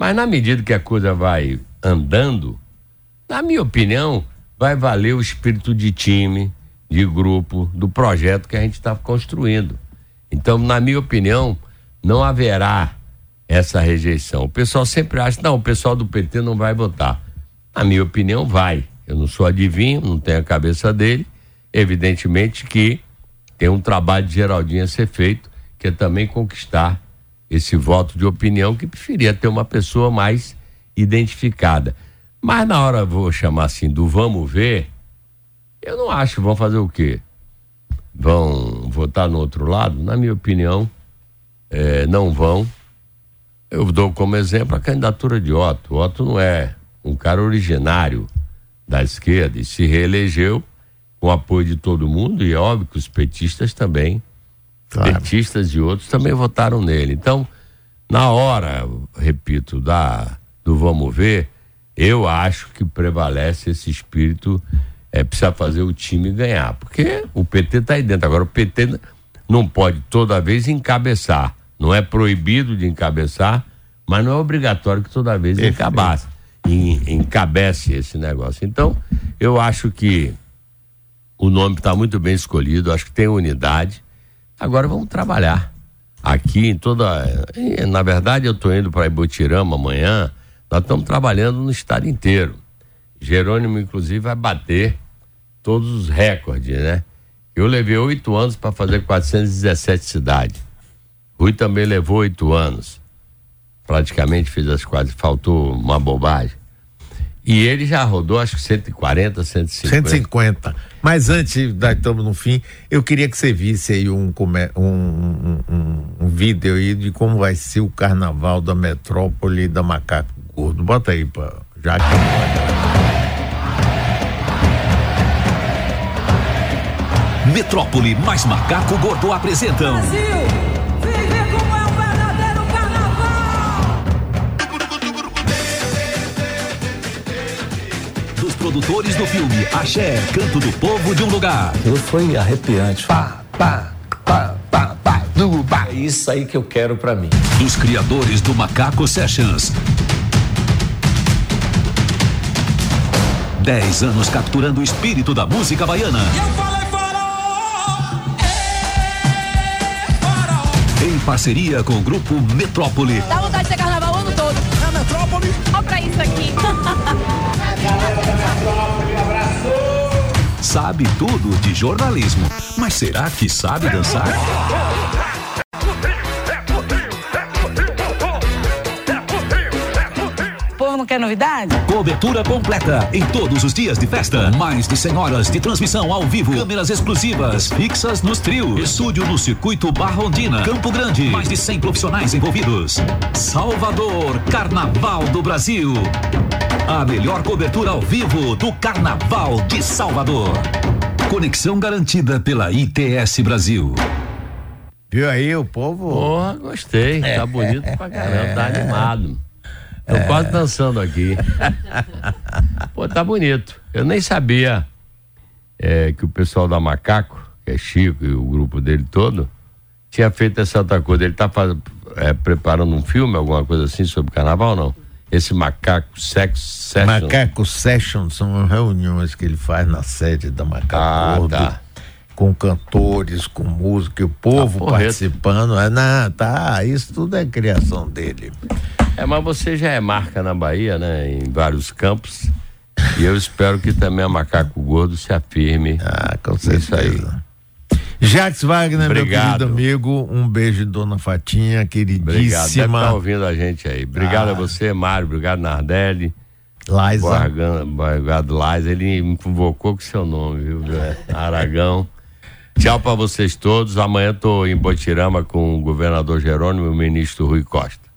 Mas na medida que a coisa vai andando, na minha opinião, vai valer o espírito de time, de grupo, do projeto que a gente está construindo. Então, na minha opinião, não haverá essa rejeição. O pessoal sempre acha, não, o pessoal do PT não vai votar. Na minha opinião, vai. Eu não sou adivinho, não tenho a cabeça dele. Evidentemente que tem um trabalho de Geraldinho a ser feito, que é também conquistar esse voto de opinião que preferia ter uma pessoa mais identificada. Mas na hora, vou chamar assim, do vamos ver, eu não acho, vão fazer o quê? Vão votar no outro lado? Na minha opinião, é, não vão eu dou como exemplo a candidatura de Otto. Otto não é um cara originário da esquerda e se reelegeu com o apoio de todo mundo e é óbvio que os petistas também, claro. petistas e outros também votaram nele. Então, na hora, repito, da do vamos ver, eu acho que prevalece esse espírito é precisa fazer o time ganhar, porque o PT está aí dentro. Agora o PT não pode toda vez encabeçar não é proibido de encabeçar, mas não é obrigatório que toda vez encabece esse negócio. Então, eu acho que o nome está muito bem escolhido, acho que tem unidade. Agora vamos trabalhar aqui em toda. Na verdade, eu estou indo para Ibotirama amanhã. Nós estamos trabalhando no estado inteiro. Jerônimo, inclusive, vai bater todos os recordes, né? Eu levei oito anos para fazer 417 cidades. Rui também levou oito anos. Praticamente fez as quase, faltou uma bobagem. E ele já rodou acho que 140, 150. 150. Mas antes, da estamos no fim, eu queria que você visse aí um, um, um, um, vídeo aí de como vai ser o carnaval da metrópole da Macaco Gordo. Bota aí, pra, já que. Metrópole mais Macaco Gordo apresentam. Brasil! Produtores do filme Axé, Canto do Povo de um Lugar. Eu foi arrepiante. Pá, pá, pá, pá, pá, do, pá. É isso aí que eu quero para mim. Dos criadores do Macaco Sessions. Dez anos capturando o espírito da música baiana. Em parceria com o grupo Metrópole. Dá vontade de ser carnaval o ano todo. É Metrópole. Olha pra isso aqui. Sabe tudo de jornalismo, mas será que sabe dançar? não quer novidade? Cobertura completa em todos os dias de festa. Mais de 100 horas de transmissão ao vivo. Câmeras exclusivas fixas nos trios. Estúdio no circuito Barrondina. Campo Grande. Mais de 100 profissionais envolvidos. Salvador, Carnaval do Brasil. A melhor cobertura ao vivo do Carnaval de Salvador. Conexão garantida pela ITS Brasil. Viu aí o povo? Porra, gostei. Tá bonito pra caramba, tá animado. Tô quase dançando aqui. Pô, tá bonito. Eu nem sabia é, que o pessoal da Macaco, que é Chico e o grupo dele todo, tinha feito essa outra coisa. Ele tá faz, é, preparando um filme, alguma coisa assim sobre carnaval, não? Esse Macaco Sex Session. Macaco Session são reuniões que ele faz na sede da Macaco Ah, Gordo, tá. com cantores, com música, e o povo porreto. participando. É, não, tá, isso tudo é criação dele. É, mas você já é marca na Bahia, né? Em vários campos. E eu espero que também a Macaco Gordo se afirme. Ah, com Isso aí. Jacques Wagner, Obrigado. meu querido amigo, um beijo, dona Fatinha, Obrigado. Deve queridíssima. estar ouvindo a gente aí. Obrigado Ah. a você, Mário. Obrigado, Nardelli. Bargan- Obrigado, Lais. Ele me convocou com seu nome, viu? Aragão. Tchau pra vocês todos. Amanhã tô em Botirama com o governador Jerônimo e o ministro Rui Costa.